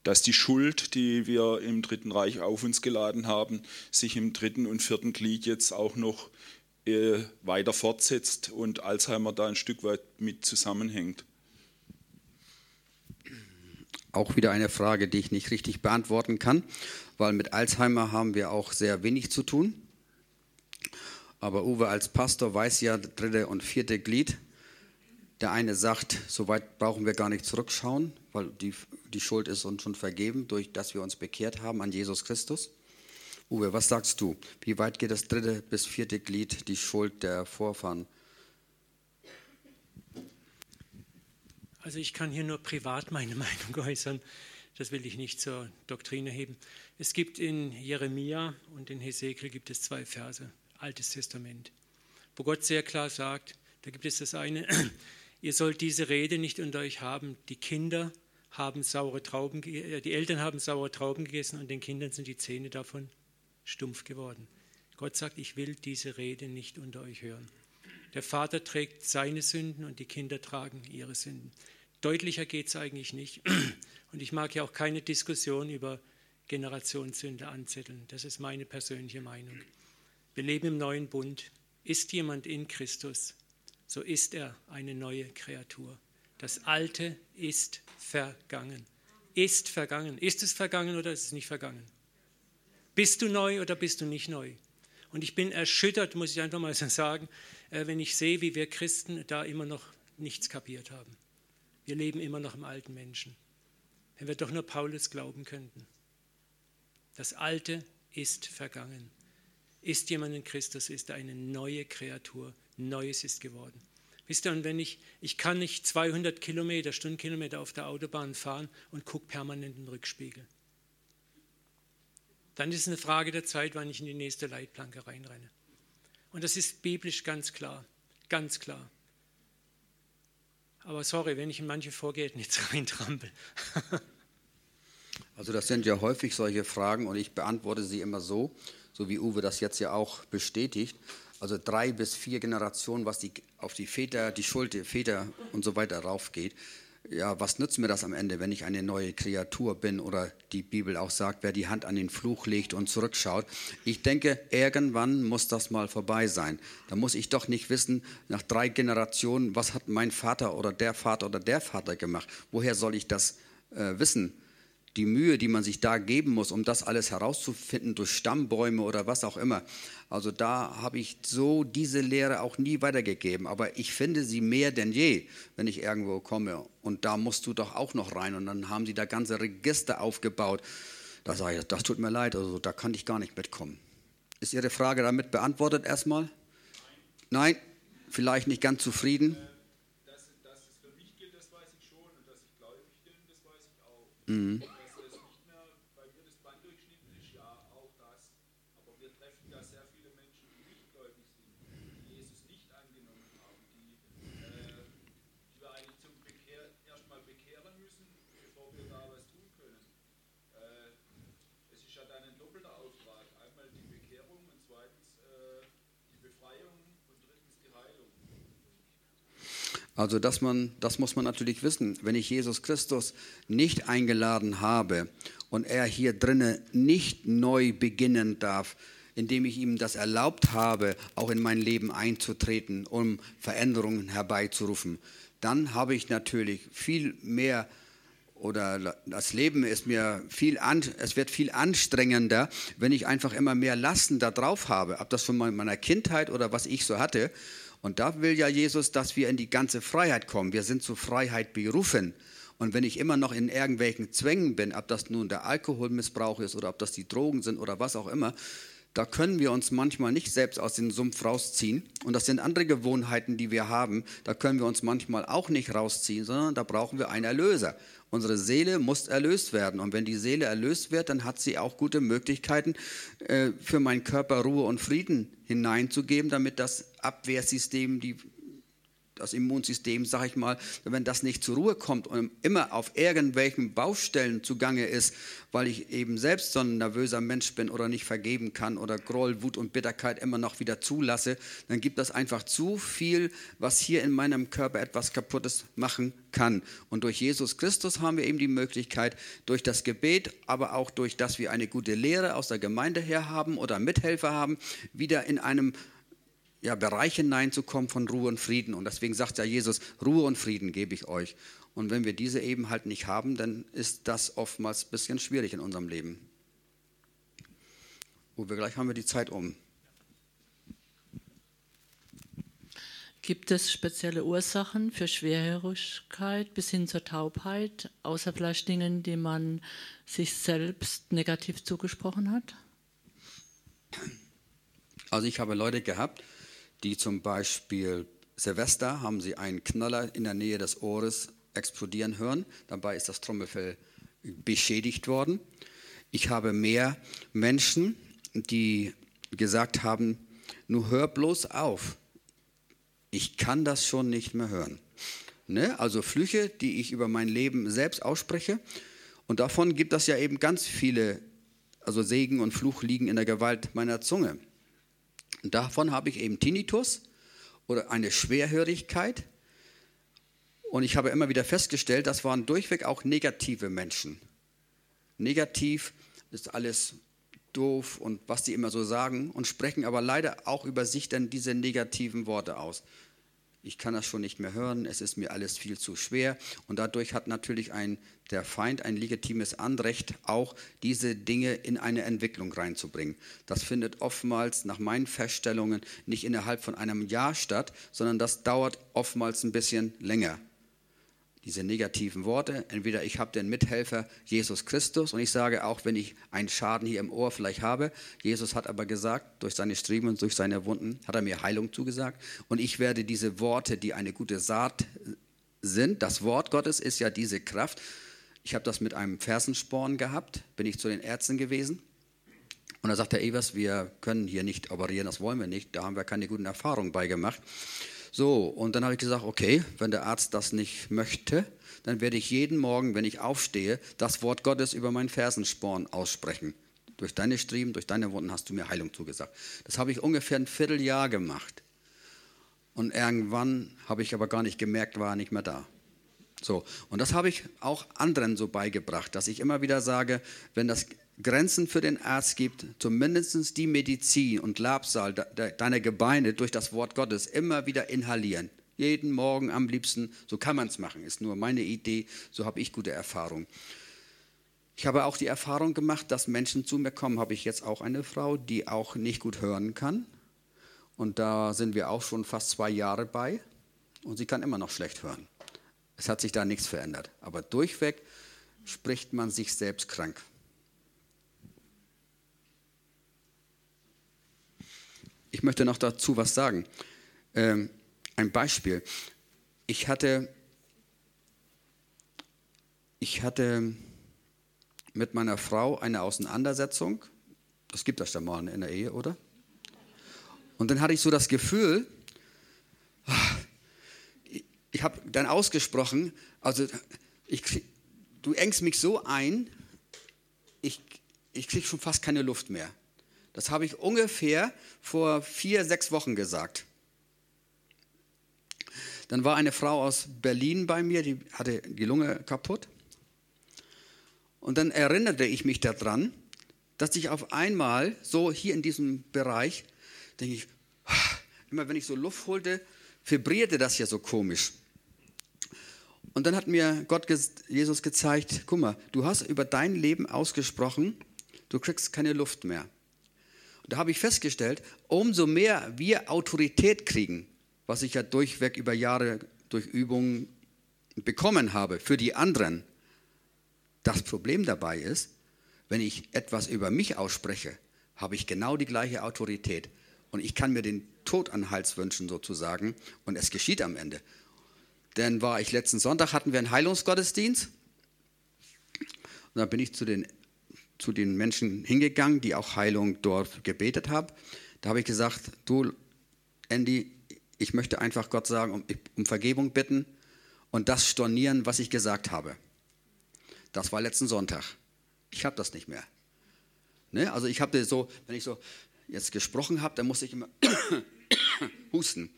dass die Schuld, die wir im Dritten Reich auf uns geladen haben, sich im dritten und vierten Glied jetzt auch noch äh, weiter fortsetzt und Alzheimer da ein Stück weit mit zusammenhängt. Auch wieder eine Frage, die ich nicht richtig beantworten kann, weil mit Alzheimer haben wir auch sehr wenig zu tun. Aber Uwe als Pastor weiß ja dritte und vierte Glied. Der eine sagt, so weit brauchen wir gar nicht zurückschauen, weil die, die Schuld ist uns schon vergeben, durch dass wir uns bekehrt haben an Jesus Christus. Uwe, was sagst du? Wie weit geht das dritte bis vierte Glied, die Schuld der Vorfahren? Also ich kann hier nur privat meine Meinung äußern. Das will ich nicht zur Doktrine heben. Es gibt in Jeremia und in Hesekiel gibt es zwei Verse, Altes Testament, wo Gott sehr klar sagt, da gibt es das eine, ihr sollt diese Rede nicht unter euch haben, die Kinder haben saure Trauben, äh, die Eltern haben saure Trauben gegessen und den Kindern sind die Zähne davon stumpf geworden. Gott sagt, ich will diese Rede nicht unter euch hören. Der Vater trägt seine Sünden und die Kinder tragen ihre Sünden. Deutlicher geht es eigentlich nicht. Und ich mag ja auch keine Diskussion über Generationssünde anzetteln. Das ist meine persönliche Meinung. Wir leben im neuen Bund. Ist jemand in Christus, so ist er eine neue Kreatur. Das Alte ist vergangen. Ist vergangen. Ist es vergangen oder ist es nicht vergangen? Bist du neu oder bist du nicht neu? Und ich bin erschüttert, muss ich einfach mal so sagen, äh, wenn ich sehe, wie wir Christen da immer noch nichts kapiert haben. Wir leben immer noch im alten Menschen. Wenn wir doch nur Paulus glauben könnten. Das Alte ist vergangen. Ist jemand in Christus, ist er eine neue Kreatur. Neues ist geworden. Wisst ihr, und wenn ich, ich kann nicht 200 Kilometer, Stundenkilometer auf der Autobahn fahren und gucke permanent in den Rückspiegel dann ist es eine Frage der Zeit, wann ich in die nächste Leitplanke reinrenne. Und das ist biblisch ganz klar, ganz klar. Aber sorry, wenn ich in manche Vorgärten jetzt reintrampel. also das sind ja häufig solche Fragen und ich beantworte sie immer so, so wie Uwe das jetzt ja auch bestätigt. Also drei bis vier Generationen, was die, auf die Väter, die Schuld der Väter und so weiter raufgeht ja, was nützt mir das am Ende, wenn ich eine neue Kreatur bin oder die Bibel auch sagt, wer die Hand an den Fluch legt und zurückschaut. Ich denke, irgendwann muss das mal vorbei sein. Da muss ich doch nicht wissen, nach drei Generationen, was hat mein Vater oder der Vater oder der Vater gemacht. Woher soll ich das äh, wissen? Die Mühe, die man sich da geben muss, um das alles herauszufinden durch Stammbäume oder was auch immer. Also da habe ich so diese Lehre auch nie weitergegeben, aber ich finde sie mehr denn je, wenn ich irgendwo komme. Und da musst du doch auch noch rein. Und dann haben sie da ganze Register aufgebaut. Da sage ich, das tut mir leid, also da kann ich gar nicht mitkommen. Ist Ihre Frage damit beantwortet erstmal? Nein? Vielleicht nicht ganz zufrieden? Dass, dass es für mich gilt, das weiß ich schon. Und dass ich gläubig bin, das weiß ich auch. Mhm. treffen ja sehr viele Menschen, die nicht gläubig sind, die Jesus nicht angenommen haben, die, äh, die wir eigentlich zum Bekehr, erstmal bekehren müssen, bevor wir da was tun können. Äh, es ist ja dann ein doppelter Auftrag. Einmal die Bekehrung und zweitens äh, die Befreiung und drittens die Heilung. Also dass man, das muss man natürlich wissen. Wenn ich Jesus Christus nicht eingeladen habe und er hier drinnen nicht neu beginnen darf, indem ich ihm das erlaubt habe, auch in mein Leben einzutreten, um Veränderungen herbeizurufen, dann habe ich natürlich viel mehr oder das Leben ist mir viel an, es wird viel anstrengender, wenn ich einfach immer mehr Lasten da drauf habe, ob das von meiner Kindheit oder was ich so hatte. Und da will ja Jesus, dass wir in die ganze Freiheit kommen. Wir sind zur Freiheit berufen. Und wenn ich immer noch in irgendwelchen Zwängen bin, ob das nun der Alkoholmissbrauch ist oder ob das die Drogen sind oder was auch immer, da können wir uns manchmal nicht selbst aus dem Sumpf rausziehen. Und das sind andere Gewohnheiten, die wir haben. Da können wir uns manchmal auch nicht rausziehen, sondern da brauchen wir einen Erlöser. Unsere Seele muss erlöst werden. Und wenn die Seele erlöst wird, dann hat sie auch gute Möglichkeiten, äh, für meinen Körper Ruhe und Frieden hineinzugeben, damit das Abwehrsystem, die das Immunsystem, sag ich mal, wenn das nicht zur Ruhe kommt und immer auf irgendwelchen Baustellen zugange ist, weil ich eben selbst so ein nervöser Mensch bin oder nicht vergeben kann oder Groll, Wut und Bitterkeit immer noch wieder zulasse, dann gibt das einfach zu viel, was hier in meinem Körper etwas Kaputtes machen kann. Und durch Jesus Christus haben wir eben die Möglichkeit, durch das Gebet, aber auch durch, dass wir eine gute Lehre aus der Gemeinde her haben oder Mithelfer haben, wieder in einem ja, Bereich hineinzukommen von Ruhe und Frieden. Und deswegen sagt ja Jesus, Ruhe und Frieden gebe ich euch. Und wenn wir diese eben halt nicht haben, dann ist das oftmals ein bisschen schwierig in unserem Leben. Uwe, gleich haben wir die Zeit um. Gibt es spezielle Ursachen für Schwerhörigkeit bis hin zur Taubheit, außer vielleicht Dingen, die man sich selbst negativ zugesprochen hat? Also ich habe Leute gehabt, die zum Beispiel Silvester haben sie einen Knaller in der Nähe des Ohres explodieren hören. Dabei ist das Trommelfell beschädigt worden. Ich habe mehr Menschen, die gesagt haben, nur hör bloß auf. Ich kann das schon nicht mehr hören. Ne? Also Flüche, die ich über mein Leben selbst ausspreche. Und davon gibt es ja eben ganz viele, also Segen und Fluch liegen in der Gewalt meiner Zunge. Und davon habe ich eben Tinnitus oder eine Schwerhörigkeit. Und ich habe immer wieder festgestellt, das waren durchweg auch negative Menschen. Negativ ist alles doof und was die immer so sagen und sprechen aber leider auch über sich dann diese negativen Worte aus ich kann das schon nicht mehr hören, es ist mir alles viel zu schwer. Und dadurch hat natürlich ein, der Feind ein legitimes Anrecht, auch diese Dinge in eine Entwicklung reinzubringen. Das findet oftmals nach meinen Feststellungen nicht innerhalb von einem Jahr statt, sondern das dauert oftmals ein bisschen länger diese negativen Worte. Entweder ich habe den Mithelfer Jesus Christus und ich sage auch, wenn ich einen Schaden hier im Ohr vielleicht habe, Jesus hat aber gesagt, durch seine Striemen und durch seine Wunden hat er mir Heilung zugesagt und ich werde diese Worte, die eine gute Saat sind, das Wort Gottes ist ja diese Kraft. Ich habe das mit einem Fersensporn gehabt, bin ich zu den Ärzten gewesen. Und da sagt der Evers, wir können hier nicht operieren, das wollen wir nicht, da haben wir keine guten Erfahrungen bei gemacht. So, und dann habe ich gesagt, okay, wenn der Arzt das nicht möchte, dann werde ich jeden Morgen, wenn ich aufstehe, das Wort Gottes über meinen Fersensporn aussprechen. Durch deine Striemen, durch deine Wunden hast du mir Heilung zugesagt. Das habe ich ungefähr ein Vierteljahr gemacht. Und irgendwann habe ich aber gar nicht gemerkt, war er nicht mehr da. So, und das habe ich auch anderen so beigebracht, dass ich immer wieder sage, wenn das Grenzen für den Arzt gibt, zumindest die Medizin und Labsal deiner Gebeine durch das Wort Gottes immer wieder inhalieren. Jeden Morgen am liebsten, so kann man es machen, ist nur meine Idee, so habe ich gute Erfahrung. Ich habe auch die Erfahrung gemacht, dass Menschen zu mir kommen, habe ich jetzt auch eine Frau, die auch nicht gut hören kann. Und da sind wir auch schon fast zwei Jahre bei und sie kann immer noch schlecht hören. Es hat sich da nichts verändert. Aber durchweg spricht man sich selbst krank. Ich möchte noch dazu was sagen. Ähm, ein Beispiel. Ich hatte, ich hatte mit meiner Frau eine Auseinandersetzung. Das gibt das ja mal in der Ehe, oder? Und dann hatte ich so das Gefühl, ich habe dann ausgesprochen, also ich, du engst mich so ein, ich, ich kriege schon fast keine Luft mehr. Das habe ich ungefähr vor vier, sechs Wochen gesagt. Dann war eine Frau aus Berlin bei mir, die hatte die Lunge kaputt. Und dann erinnerte ich mich daran, dass ich auf einmal so hier in diesem Bereich, denke ich, immer wenn ich so Luft holte, vibrierte das ja so komisch. Und dann hat mir Gott, Jesus gezeigt, guck mal, du hast über dein Leben ausgesprochen, du kriegst keine Luft mehr. Da habe ich festgestellt, umso mehr wir Autorität kriegen, was ich ja durchweg über Jahre durch Übungen bekommen habe für die anderen, das Problem dabei ist, wenn ich etwas über mich ausspreche, habe ich genau die gleiche Autorität. Und ich kann mir den Tod an Hals wünschen sozusagen. Und es geschieht am Ende. Denn war ich letzten Sonntag, hatten wir einen Heilungsgottesdienst. Und dann bin ich zu den, zu den Menschen hingegangen, die auch Heilung dort gebetet haben. Da habe ich gesagt, du, Andy, ich möchte einfach Gott sagen, um, um Vergebung bitten und das stornieren, was ich gesagt habe. Das war letzten Sonntag. Ich habe das nicht mehr. Ne? Also ich habe so, wenn ich so jetzt gesprochen habe, dann muss ich immer husten.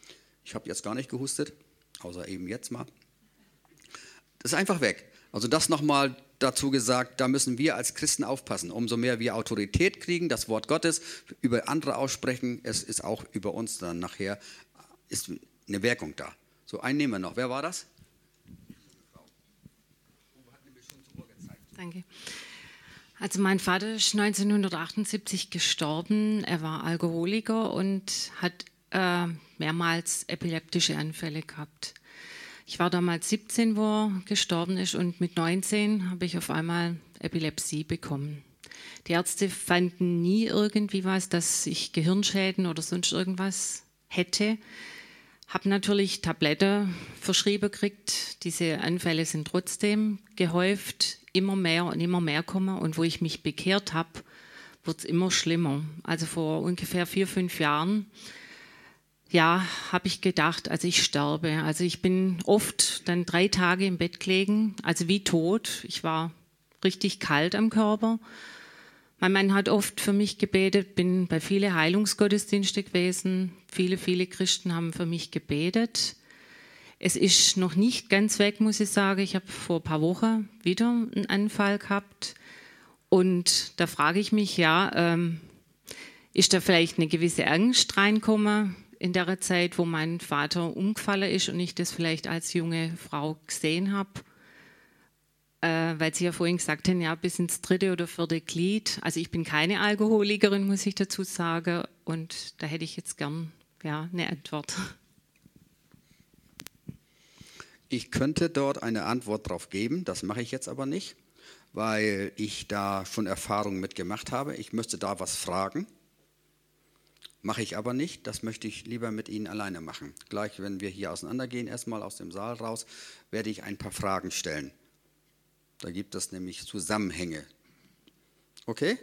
Ich habe jetzt gar nicht gehustet, außer eben jetzt mal. Das ist einfach weg. Also das nochmal dazu gesagt, da müssen wir als Christen aufpassen. Umso mehr wir Autorität kriegen, das Wort Gottes über andere aussprechen, es ist auch über uns dann nachher ist eine Wirkung da. So, einen nehmen wir noch. Wer war das? Danke. Also mein Vater ist 1978 gestorben. Er war Alkoholiker und hat äh, mehrmals epileptische Anfälle gehabt. Ich war damals 17, wo er gestorben ist und mit 19 habe ich auf einmal Epilepsie bekommen. Die Ärzte fanden nie irgendwie was, dass ich Gehirnschäden oder sonst irgendwas hätte. Habe natürlich Tabletten verschrieben gekriegt. Diese Anfälle sind trotzdem gehäuft immer mehr und immer mehr kommen. Und wo ich mich bekehrt habe, wird es immer schlimmer. Also vor ungefähr vier, fünf Jahren, ja, habe ich gedacht, also ich sterbe. Also ich bin oft dann drei Tage im Bett gelegen, also wie tot. Ich war richtig kalt am Körper. Mein Mann hat oft für mich gebetet, bin bei vielen Heilungsgottesdiensten gewesen. Viele, viele Christen haben für mich gebetet. Es ist noch nicht ganz weg, muss ich sagen. Ich habe vor ein paar Wochen wieder einen Anfall gehabt. Und da frage ich mich, ja, ähm, ist da vielleicht eine gewisse Angst reinkommen in der Zeit, wo mein Vater umgefallen ist und ich das vielleicht als junge Frau gesehen habe? Äh, weil Sie ja vorhin gesagt haben, ja, bis ins dritte oder vierte Glied. Also ich bin keine Alkoholikerin, muss ich dazu sagen. Und da hätte ich jetzt gern ja, eine Antwort. Ich könnte dort eine Antwort drauf geben, das mache ich jetzt aber nicht, weil ich da schon Erfahrungen mitgemacht habe. Ich müsste da was fragen. Mache ich aber nicht, das möchte ich lieber mit Ihnen alleine machen. Gleich, wenn wir hier auseinandergehen, erstmal aus dem Saal raus, werde ich ein paar Fragen stellen. Da gibt es nämlich Zusammenhänge. Okay?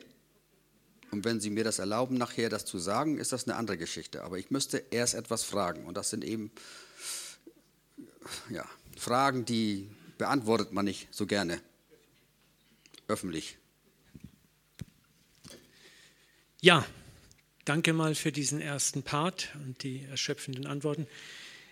Und wenn Sie mir das erlauben, nachher das zu sagen, ist das eine andere Geschichte. Aber ich müsste erst etwas fragen. Und das sind eben ja, Fragen, die beantwortet man nicht so gerne öffentlich. Ja, danke mal für diesen ersten Part und die erschöpfenden Antworten.